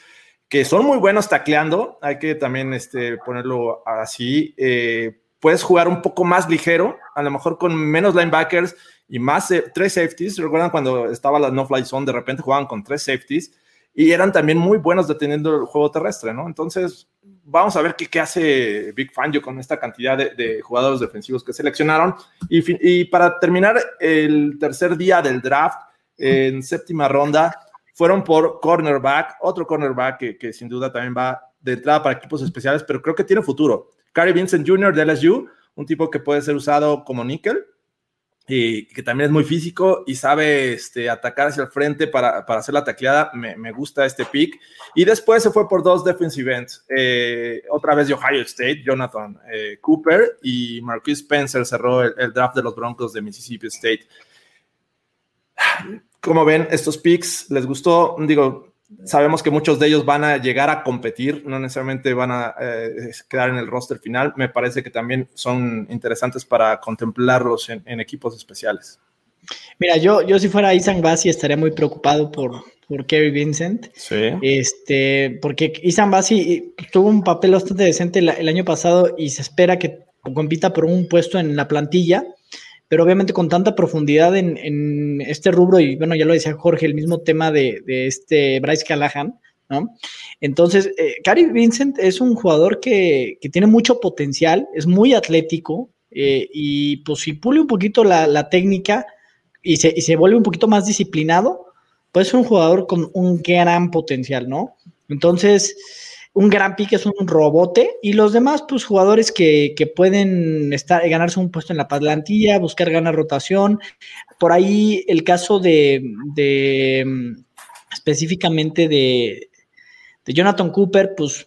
que son muy buenos tacleando, hay que también este, ponerlo así. eh, puedes jugar un poco más ligero, a lo mejor con menos linebackers y más eh, tres safeties. ¿Recuerdan cuando estaba la no-fly zone? De repente jugaban con tres safeties y eran también muy buenos deteniendo el juego terrestre, ¿no? Entonces, vamos a ver qué, qué hace Big Fangio con esta cantidad de, de jugadores defensivos que seleccionaron. Y, y para terminar el tercer día del draft, en séptima ronda, fueron por cornerback, otro cornerback que, que sin duda también va de entrada para equipos especiales, pero creo que tiene futuro. Cary Vincent Jr. de LSU, un tipo que puede ser usado como níquel y que también es muy físico y sabe este, atacar hacia el frente para, hacer la tacleada. Me, me gusta este pick. Y después se fue por dos defensive ends. Eh, otra vez de Ohio State, Jonathan eh, Cooper y Marquis Spencer cerró el, el draft de los Broncos de Mississippi State. Como ven, estos picks les gustó. Digo, sabemos que muchos de ellos van a llegar a competir, no necesariamente van a eh, quedar en el roster final. Me parece que también son interesantes para contemplarlos en, en equipos especiales. Mira, yo, yo si fuera Isan Bassi estaría muy preocupado por, por Kerry Vincent. Sí. Este, porque Isan Bassi tuvo un papel bastante decente el, el año pasado y se espera que compita por un puesto en la plantilla, pero obviamente con tanta profundidad en, este rubro, y bueno, ya lo decía Jorge, el mismo tema de, este Bryce Callahan, ¿no? Entonces, eh, Vincent es un jugador que, que, tiene mucho potencial, es muy atlético, eh, y pues si pule un poquito la, la técnica y se, y se vuelve un poquito más disciplinado, puede ser un jugador con un gran potencial, ¿no? Entonces, un gran pique, es un robote, y los demás, pues jugadores que, pueden estar, ganarse un puesto en la plantilla, buscar ganar rotación. Por ahí el caso de, de específicamente de, de Jonathan Cooper, pues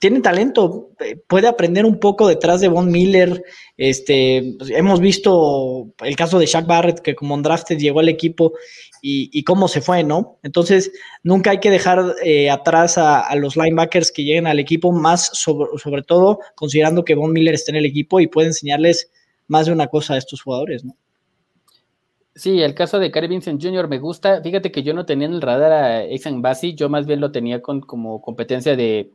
tiene talento, eh, puede aprender un poco detrás de Von Miller. Este, pues, hemos visto el caso de Shaq Barrett, que como un drafted llegó al equipo y, cómo se fue, ¿no? Entonces, nunca hay que dejar eh, atrás a, los linebackers que lleguen al equipo, más sobre, sobre todo considerando que Von Miller está en el equipo y puede enseñarles más de una cosa a estos jugadores, ¿no? Sí, el caso de Cary Vincent Jr. me gusta. Fíjate que yo no tenía en el radar a Exxon Bassi, yo más bien lo tenía con, como competencia de,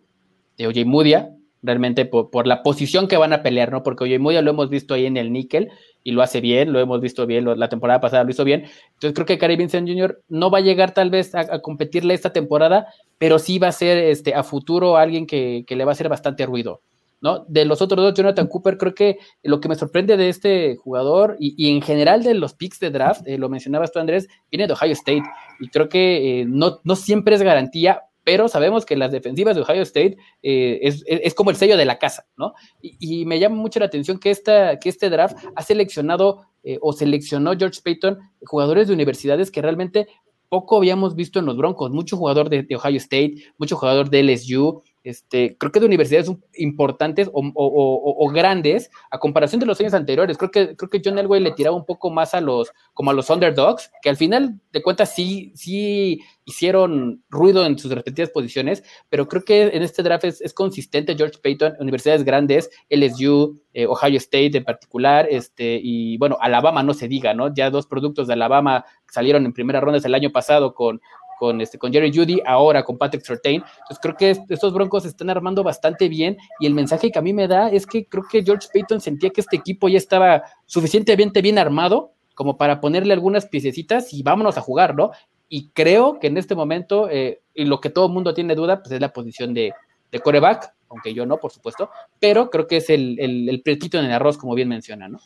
de Oye Mudia, realmente por, la posición que van a pelear, ¿no? Porque Oye Mudia lo hemos visto ahí en el níquel y lo hace bien, lo hemos visto bien, la temporada pasada lo hizo bien. Entonces creo que Cary Vincent Jr. no va a llegar tal vez a, competirle esta temporada, pero sí va a ser este, a futuro alguien que, que le va a hacer bastante ruido. ¿No? De los otros dos, Jonathan Cooper, creo que lo que me sorprende de este jugador y, en general de los picks de draft, eh, lo mencionabas tú, Andrés, viene de Ohio State y creo que eh, no, no siempre es garantía, pero sabemos que las defensivas de Ohio State eh, es, como el sello de la casa, ¿no? Y, me llama mucho la atención que, esta, que este draft ha seleccionado o seleccionó George Payton jugadores de universidades que realmente poco habíamos visto en los Broncos, mucho jugador de, de Ohio State, mucho jugador de LSU, este, creo que de universidades importantes o, grandes a comparación de los años anteriores. Creo que, creo que John Elway le tiraba un poco más a los, como a los underdogs, que al final de cuentas sí, sí hicieron ruido en sus respectivas posiciones, pero creo que en este draft es, consistente George Payton, universidades grandes, LSU, eh, Ohio State en particular, este, y bueno, Alabama no se diga, ¿no? Ya dos productos de Alabama salieron en primera ronda el año pasado con con, este, con Jerry Judy, ahora con Patrick Surtain. Entonces creo que estos Broncos se están armando bastante bien y el mensaje que a mí me da es que creo que George Payton sentía que este equipo ya estaba suficientemente bien armado como para ponerle algunas piececitas y vámonos a jugar, ¿no? Y creo que en este momento, eh, y lo que todo el mundo tiene duda, pues es la posición de, de coreback, aunque yo no, por supuesto, pero creo que es el, el, en el arroz, como bien menciona, ¿no?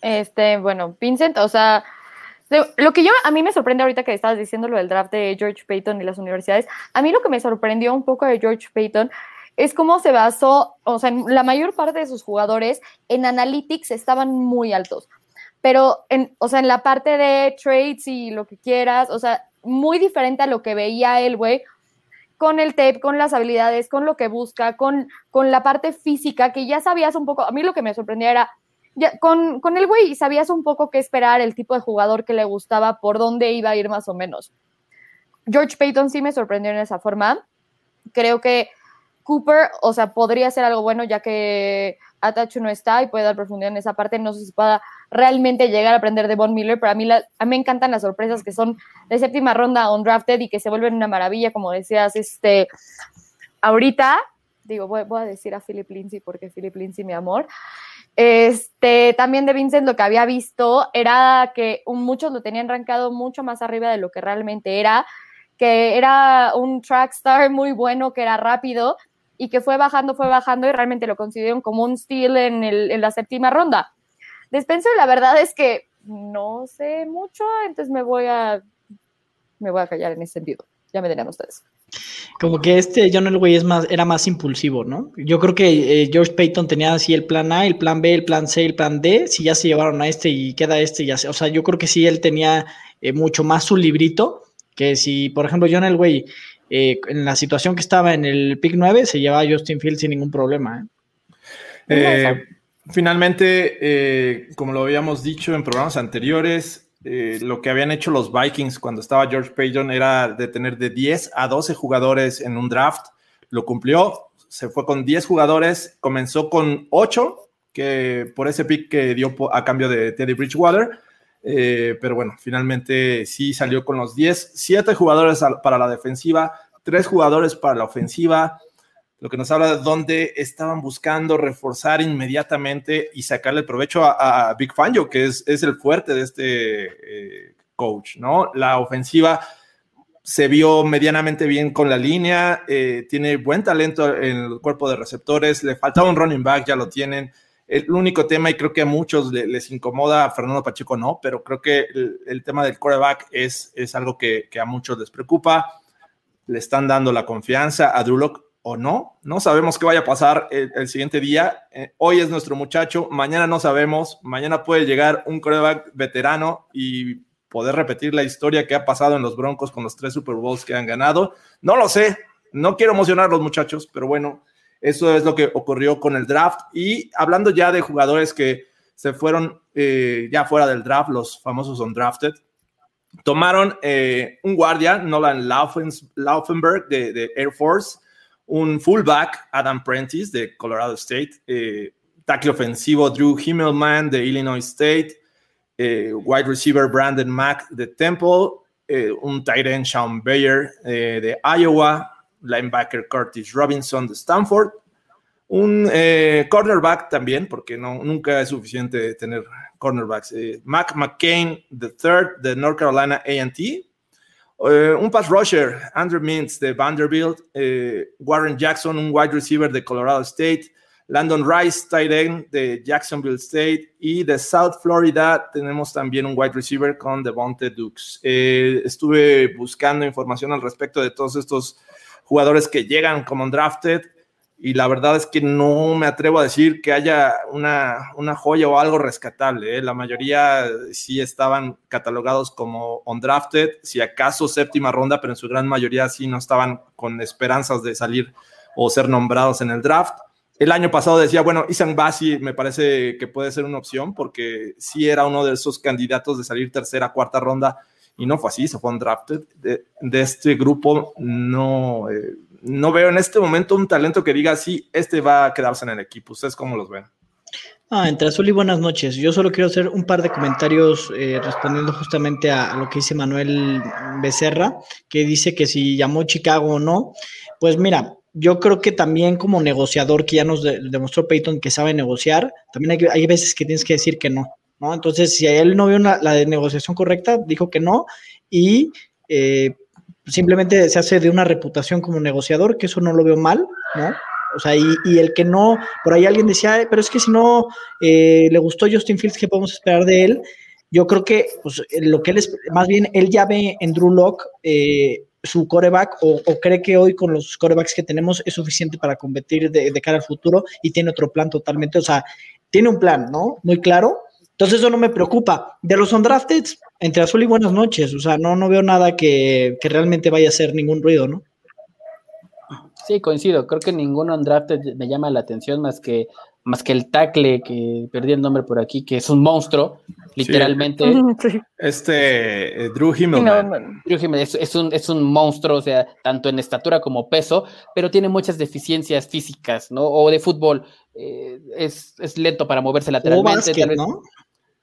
Este, bueno, Vincent, o sea, lo que yo, a mí me sorprende ahorita que estabas diciendo lo del draft de George Payton y las universidades, a mí lo que me sorprendió un poco de George Payton es cómo se basó, o sea, la mayor parte de sus jugadores en analytics estaban muy altos, pero en, o sea, en la parte de trades y lo que quieras, o sea, muy diferente a lo que veía él, güey, con el tape, con las habilidades, con lo que busca, con, con la parte física, que ya sabías un poco, a mí lo que me sorprendía era, con, con el güey sabías un poco qué esperar, el tipo de jugador que le gustaba, por dónde iba a ir más o menos. George Payton sí me sorprendió en esa forma. Creo que Cooper, o sea, podría ser algo bueno ya que Atachu no está y puede dar profundidad en esa parte. No sé si pueda realmente llegar a aprender de Von Miller, pero a mí, a mí me encantan las sorpresas que son de séptima ronda undrafted y que se vuelven una maravilla, como decías, este, ahorita, digo, voy, voy a decir a Philip Lindsay porque Philip Lindsay, mi amor, este, también de Vincent lo que había visto era que muchos lo tenían rancado mucho más arriba de lo que realmente era, que era un track star muy bueno, que era rápido y que fue bajando, fue bajando y realmente lo consideraron como un steal en, en la séptima ronda. De Spencer, la verdad es que no sé mucho, entonces me voy a, me voy a callar en ese sentido. Ya me dirán ustedes. Como que este John Elway es más, era más impulsivo, ¿no? Yo creo que eh, George Payton tenía así el plan A, el plan B, el plan C, el plan D. Si ya se llevaron a este y queda este, ya sé. O sea, yo creo que sí él tenía eh, mucho más su librito que si, por ejemplo, John Elway eh, en la situación que estaba en el pick 9 se llevaba a Justin Fields sin ningún problema. finalmente, como lo habíamos dicho en programas anteriores, eh, lo que habían hecho los Vikings cuando estaba George Payton era de tener de 10 a 12 jugadores en un draft. Lo cumplió, se fue con 10 jugadores, comenzó con 8, que por ese pick que dio a cambio de Teddy Bridgewater. Eh, pero bueno, finalmente sí salió con los 10, 7 jugadores para la defensiva, 3 jugadores para la ofensiva, lo que nos habla de dónde estaban buscando reforzar inmediatamente y sacarle provecho a, Big Fangio, que es, es, el fuerte de este eh, coach, ¿no? La ofensiva se vio medianamente bien con la línea, eh, tiene buen talento en el cuerpo de receptores, le faltaba un running back, ya lo tienen. El único tema, y creo que a muchos les, incomoda, a Fernando Pacheco no, pero creo que el, tema del quarterback es, es algo que, que a muchos les preocupa le están dando la confianza a Drew Lock no. No sabemos qué vaya a pasar el, el siguiente día. Eh, hoy es nuestro muchacho, mañana no sabemos. Mañana puede llegar un coreback veterano y poder repetir la historia que ha pasado en los Broncos con los tres Super Bowls que han ganado. No lo sé, no quiero emocionar a los muchachos, pero bueno, eso es lo que ocurrió con el draft. Y hablando ya de jugadores que se fueron eh, ya fuera del draft, los famosos undrafted, tomaron eh, un guardia, Nolan Laufenberg de, de, Air Force, un fullback, Adam Prentice de Colorado State, eh, tackle ofensivo, Drew Himmelman de Illinois State, eh, wide receiver, Brandon Mack de Temple, eh, un tight end, Sean Bayer de Iowa, linebacker Curtis Robinson de Stanford, un cornerback también, porque no, nunca es suficiente tener cornerbacks. Eh, Mac McCain, the third de North Carolina A&T. Eh, un pass rusher, Andrew Mintz de Vanderbilt. eh, Warren Jackson, un wide receiver de Colorado State. Landon Rice, tight end de Jacksonville State. Y de South Florida tenemos también un wide receiver con Devonte Dukes. Eh, estuve buscando información al respecto de todos estos jugadores que llegan como undrafted y la verdad es que no me atrevo a decir que haya una, una joya o algo rescatable. ¿eh? La mayoría sí estaban catalogados como undrafted, si acaso séptima ronda, pero en su gran mayoría sí no estaban con esperanzas de salir o ser nombrados en el draft. El año pasado decía, bueno, Isan Basi me parece que puede ser una opción porque sí era uno de esos candidatos de salir tercera, cuarta ronda y no fue así, se fue undrafted. De, de este grupo no... Eh, no veo en este momento un talento que diga, sí, este va a quedarse en el equipo. ¿Ustedes cómo los ven? Ah, entre azul y buenas noches. Yo solo quiero hacer un par de comentarios eh, respondiendo justamente a, a, lo que dice Manuel Becerra, que dice que si llamó Chicago o no. Pues mira, yo creo que también como negociador, que ya nos de, demostró Peyton que sabe negociar, también hay, hay, veces que tienes que decir que no, ¿no? Entonces, si él no vio una, la negociación correcta, dijo que no y... Eh, simplemente se hace de una reputación como negociador, que eso no lo veo mal, ¿no? O sea, y, y el que no, por ahí alguien decía, pero es que si no eh, le gustó Justin Fields, ¿qué podemos esperar de él? Yo creo que pues, lo que él es, más bien, él ya ve en Drew Lock eh, su coreback o, o, cree que hoy con los corebacks que tenemos es suficiente para competir de, de, cara al futuro y tiene otro plan totalmente, o sea, tiene un plan, ¿no? Muy claro. Entonces eso no me preocupa. De los undrafted, entre azul y buenas noches, o sea, no, no veo nada que, que realmente vaya a hacer ningún ruido, ¿no? Sí, coincido. Creo que ningún undrafted me llama la atención más que más que el tackle que perdí el nombre por aquí, que es un monstruo, literalmente. Sí. Este eh, Drew Himmelman. No, no. Drew Himmelman es, es, un, es un monstruo, o sea, tanto en estatura como peso, pero tiene muchas deficiencias físicas, ¿no? O de fútbol. Eh, es, es, lento para moverse lateralmente. Básquet, tal vez, ¿no?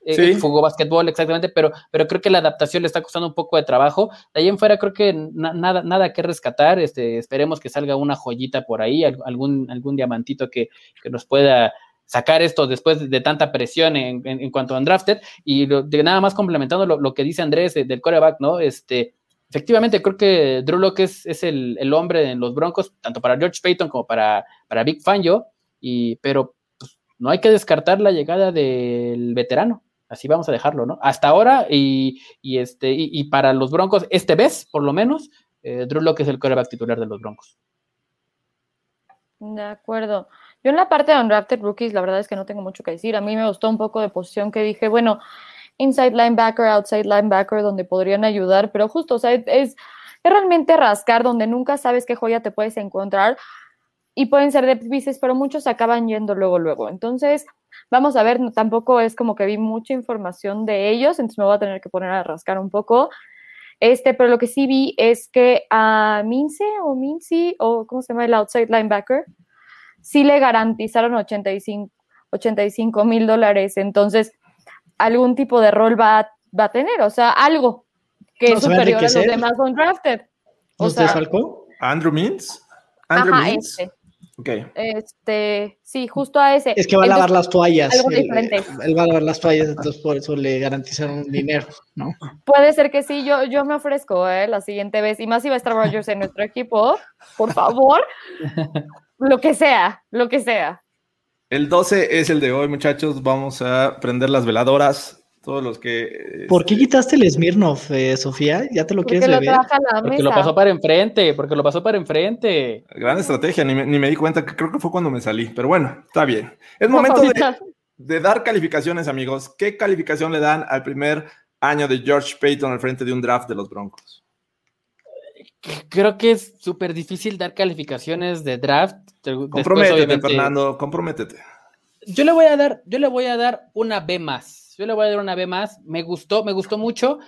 Eh, sí. jugó basquetbol exactamente, pero, pero creo que la adaptación le está costando un poco de trabajo. De ahí en fuera creo que na, nada, nada que rescatar. Este, esperemos que salga una joyita por ahí, algún, algún diamantito que, que nos pueda sacar esto después de, tanta presión en, en, en, cuanto a undrafted. Y lo, de nada más complementando lo, lo que dice Andrés de, del coreback, ¿no? Este, efectivamente, creo que Drew Locke es, es el, el, hombre en los Broncos, tanto para George Payton como para, para Big Fangio, y, pero pues, no hay que descartar la llegada del veterano así vamos a dejarlo, ¿no? Hasta ahora, y, y este, y, para los Broncos, este vez, por lo menos, eh, Drew Locke es el coreback titular de los Broncos. De acuerdo. Yo en la parte de undrafted rookies, la verdad es que no tengo mucho que decir. A mí me gustó un poco de posición que dije, bueno, inside linebacker, outside linebacker, donde podrían ayudar, pero justo, o sea, es, es realmente rascar donde nunca sabes qué joya te puedes encontrar y pueden ser de pieces, pero muchos acaban yendo luego, luego. Entonces, Vamos a ver, tampoco es como que vi mucha información de ellos, entonces me voy a tener que poner a rascar un poco. Este, pero lo que sí vi es que a Mince o Mincy, o ¿cómo se llama el outside linebacker? Sí le garantizaron 85 mil dólares. Entonces, algún tipo de rol va, va a tener, o sea, algo que no, es superior a los demás undrafted. O sea, desfalcó? ¿Andrew Means? ¿Andrew ajá, Means? Este. Okay. Este, sí, justo a ese. Es que va a lavar las toallas. Algo él, diferente. Él va a lavar las toallas, entonces por eso le garantizaron dinero, ¿no? Puede ser que sí, yo, yo me ofrezco ¿eh? la siguiente vez, y más si va a estar Rogers en nuestro equipo, por favor, lo que sea, lo que sea. El 12 es el de hoy, muchachos. Vamos a prender las veladoras. Todos los que... ¿Por qué quitaste el Smirnov, eh, Sofía? ¿Ya te lo Porque quieres lo beber? Porque lo pasó para enfrente, porque lo pasó para enfrente. Gran estrategia, ni me, ni me di cuenta, que creo que fue cuando me salí, pero bueno, está bien. Es momento de, dar calificaciones, amigos. ¿Qué calificación le dan al primer año de George Payton al frente de un draft de los Broncos? Creo que es súper difícil dar calificaciones de draft. Después, Comprométete, obviamente, Fernando, comprométete. Yo le voy a dar, yo le voy a dar una B más. Yo le voy a dar una B más. Me gustó, me gustó mucho.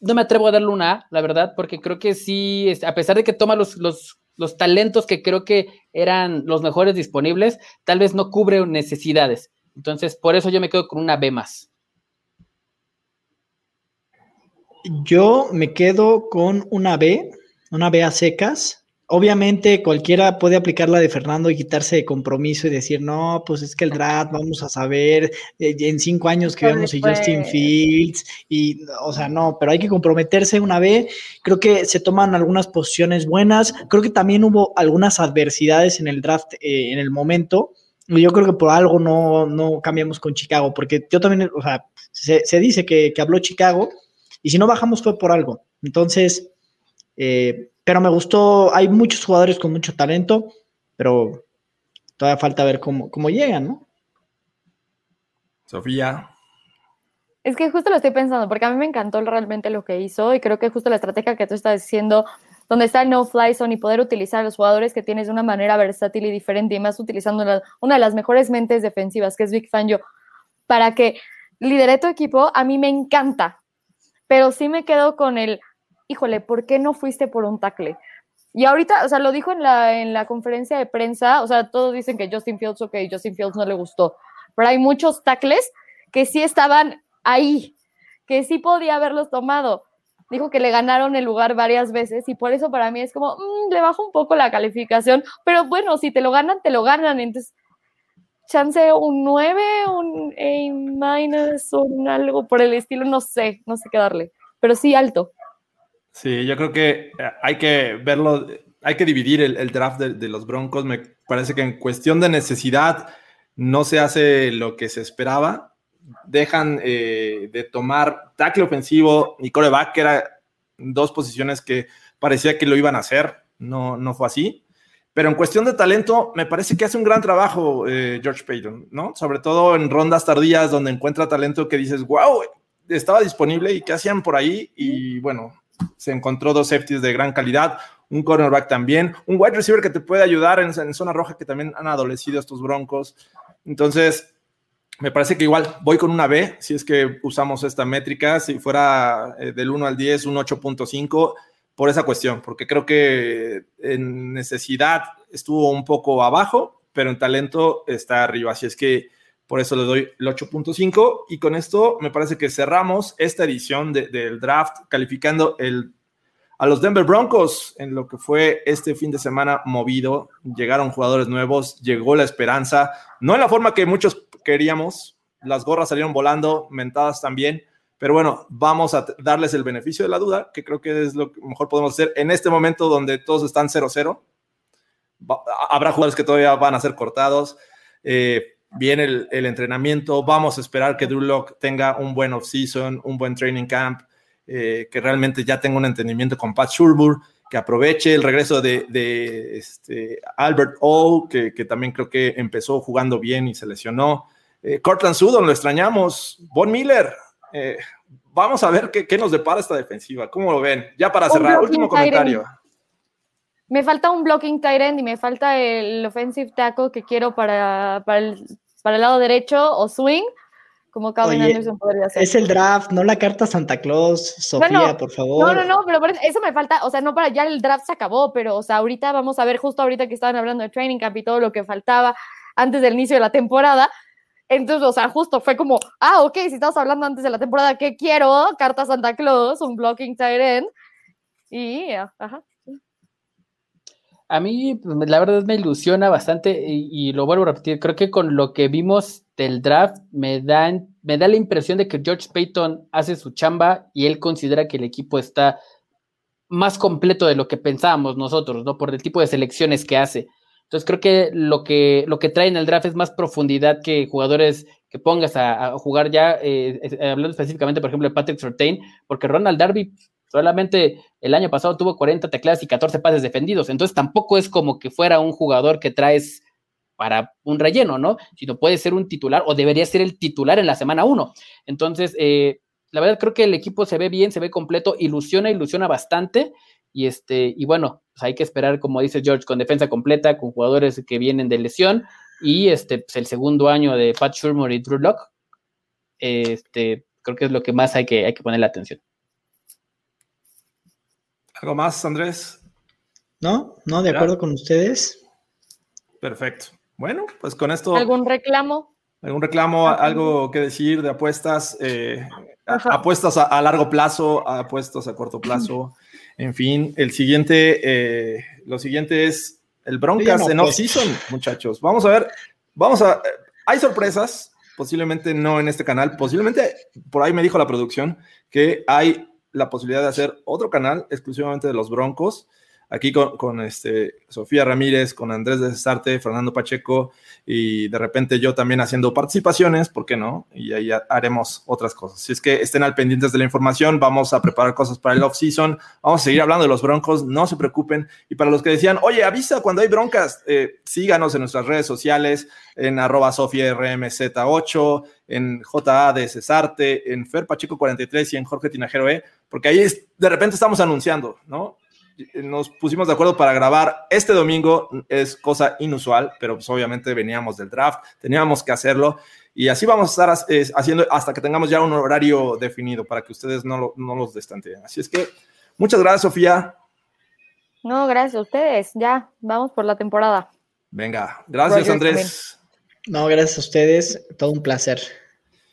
No me atrevo a darle una A, la verdad, porque creo que sí, a pesar de que toma los, los, los talentos que creo que eran los mejores disponibles, tal vez no cubre necesidades. Entonces, por eso yo me quedo con una B más. Yo me quedo con una B, una B a secas. Obviamente cualquiera puede aplicar la de Fernando y quitarse de compromiso y decir, no, pues es que el draft, vamos a saber eh, en cinco años que vemos pues. Justin Fields y, o sea, no, pero hay que comprometerse una B. Creo que se toman algunas posiciones buenas. Creo que también hubo algunas adversidades en el draft eh, en el momento. Y yo creo que por algo no, no cambiamos con Chicago, porque yo también, o sea, se, se dice que, que habló Chicago, y si no bajamos fue por algo. Entonces, eh, pero me gustó, hay muchos jugadores con mucho talento, pero todavía falta ver cómo, cómo llegan, ¿no? Sofía. Es que justo lo estoy pensando, porque a mí me encantó realmente lo que hizo y creo que justo la estrategia que tú estás diciendo, donde está el no-fly zone y poder utilizar a los jugadores que tienes de una manera versátil y diferente y más utilizando la- una de las mejores mentes defensivas, que es Vic Fangio, para que lidere tu equipo, a mí me encanta, pero sí me quedo con el, híjole, ¿por qué no fuiste por un tackle? Y ahorita, o sea, lo dijo en la, en la conferencia de prensa, o sea, todos dicen que Justin Fields, ok, Justin Fields no le gustó, pero hay muchos tackles que sí estaban ahí, que sí podía haberlos tomado. Dijo que le ganaron el lugar varias veces y por eso para mí es como, mm, le bajo un poco la calificación, pero bueno, si te lo ganan, te lo ganan, entonces chance un 9, un A un algo por el estilo, no sé, no sé qué darle, pero sí alto. Sí, yo creo que eh, hay que verlo, hay que dividir el, el draft de, de los Broncos. Me parece que en cuestión de necesidad no se hace lo que se esperaba. Dejan eh, de tomar tackle ofensivo y coreback, que eran dos posiciones que parecía que lo iban a hacer. No, no fue así. Pero en cuestión de talento, me parece que hace un gran trabajo eh, George Payton, ¿no? Sobre todo en rondas tardías donde encuentra talento que dices, wow, estaba disponible y qué hacían por ahí. Y bueno, se encontró dos safeties de gran calidad, un cornerback también, un wide receiver que te puede ayudar en, en zona roja que también han adolecido estos broncos. Entonces, me parece que igual voy con una B, si es que usamos esta métrica, si fuera eh, del 1 al 10, un 8.5 por esa cuestión, porque creo que en necesidad estuvo un poco abajo, pero en talento está arriba. Así es que por eso le doy el 8.5 y con esto me parece que cerramos esta edición de, del draft calificando el, a los Denver Broncos en lo que fue este fin de semana movido. Llegaron jugadores nuevos, llegó la esperanza, no en la forma que muchos queríamos, las gorras salieron volando, mentadas también, pero bueno, vamos a darles el beneficio de la duda, que creo que es lo que mejor podemos hacer en este momento donde todos están 0-0. Habrá jugadores que todavía van a ser cortados. Eh, viene el, el, entrenamiento. Vamos a esperar que Drew Lock tenga un buen off-season, un buen training camp, eh, que realmente ya tenga un entendimiento con Pat Shurburg, que aproveche el regreso de, de este, Albert O, que, que, también creo que empezó jugando bien y se lesionó. Eh, Cortland Sudon, lo extrañamos. Von Miller. Eh, vamos a ver qué, qué, nos depara esta defensiva. ¿Cómo lo ven? Ya para cerrar, último comentario. Me falta un blocking tight end y me falta el offensive tackle que quiero para, para, el, para el lado derecho o swing, como Calvin Oye, Anderson podría ser. Es el draft, no la carta Santa Claus, Sofía, bueno, por favor. No, no, no, pero eso me falta, o sea, no para ya el draft se acabó, pero o sea, ahorita vamos a ver, justo ahorita que estaban hablando de training camp y todo lo que faltaba antes del inicio de la temporada. Entonces, o sea, justo fue como, ah, ok, si estamos hablando antes de la temporada, ¿qué quiero? Carta Santa Claus, un blocking tight end. Y, ajá. A mí, pues, la verdad, me ilusiona bastante y, lo vuelvo a repetir. Creo que con lo que vimos del draft, me, dan, me da la impresión de que George Payton hace su chamba y él considera que el equipo está más completo de lo que pensábamos nosotros, ¿no? Por el tipo de selecciones que hace. Entonces creo que lo que, lo que trae en el draft es más profundidad que jugadores que pongas a, jugar ya, eh, hablando específicamente, por ejemplo, de Patrick Surtain, porque Ronald Darby solamente el año pasado tuvo 40 tecladas y 14 pases defendidos, entonces tampoco es como que fuera un jugador que traes para un relleno, ¿no? Sino puede ser un titular o debería ser el titular en la semana 1. Entonces, eh, la verdad creo que el equipo se ve bien, se ve completo, ilusiona, ilusiona bastante. Y este, y bueno, pues hay que esperar, como dice George, con defensa completa, con jugadores que vienen de lesión, y este, pues el segundo año de Pat Shurmur y Drew Locke, este, creo que es lo que más hay que, hay que poner la atención. ¿Algo más, Andrés? No, no, de acuerdo con ustedes. Perfecto. Bueno, pues con esto. ¿Algún reclamo? ¿Algún reclamo? ¿Algo que decir de apuestas? Eh, apuestas a, largo plazo, apuestas a corto plazo. En fin, el siguiente, eh, lo siguiente es el Broncas en off-season, muchachos. Vamos a ver, vamos a. Hay sorpresas, posiblemente no en este canal, posiblemente por ahí me dijo la producción que hay la posibilidad de hacer otro canal exclusivamente de los Broncos. Aquí con, este, Sofía Ramírez, con Andrés de Cesarte, Fernando Pacheco y de repente yo también haciendo participaciones, ¿por qué no? Y ahí haremos otras cosas. Si es que estén al pendientes de la información, vamos a preparar cosas para el off-season, vamos a seguir hablando de los broncos, no se preocupen. Y para los que decían, oye, avisa cuando hay broncas, eh, síganos en nuestras redes sociales, en arroba sofiarmz8, en JA en Fer Pacheco 43 y en Jorge Tinajero E, porque ahí de repente estamos anunciando, ¿no? Nos pusimos de acuerdo para grabar este domingo, es cosa inusual, pero pues obviamente veníamos del draft, teníamos que hacerlo y así vamos a estar haciendo hasta que tengamos ya un horario definido para que ustedes no, no los destanteen. Así es que muchas gracias, Sofía. No, gracias a ustedes. Ya, vamos por la temporada. Venga, gracias, Andrés. No, gracias a ustedes. Todo un placer.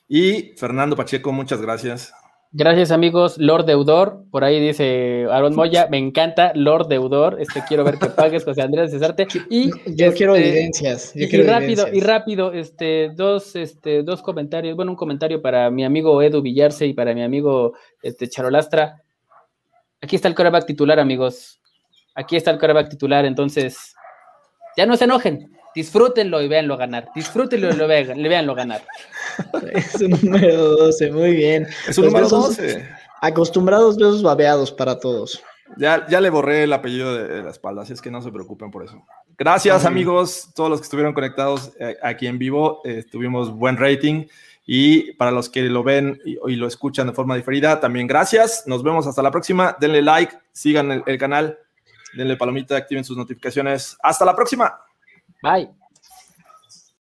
Y Fernando Pacheco, muchas gracias. Gracias amigos, Lord Deudor, por ahí dice Aaron Moya, me encanta Lord Deudor, este quiero ver que pagues José Andrés Cesarte. Y yo quiero este, evidencias, y, rápido y rápido, este dos este dos comentarios, bueno un comentario para mi amigo Edu Villarse y para mi amigo este Charolastra. Aquí está el coreback titular, amigos. Aquí está el coreback titular, entonces ya no se enojen, disfrútenlo y véanlo ganar, disfrútenlo y lo vean, véanlo ganar. Es un número 12, muy bien. Es un número 12. Acostumbrados besos babeados para todos. Ya, ya le borré el apellido de, la espalda, así es que no se preocupen por eso. Gracias, amigos, todos los que estuvieron conectados eh, aquí en vivo. Eh, tuvimos buen rating. Y para los que lo ven y, lo escuchan de forma diferida, también gracias. Nos vemos hasta la próxima. Denle like, sigan el canal, denle palomita, activen sus notificaciones. Hasta la próxima. Bye.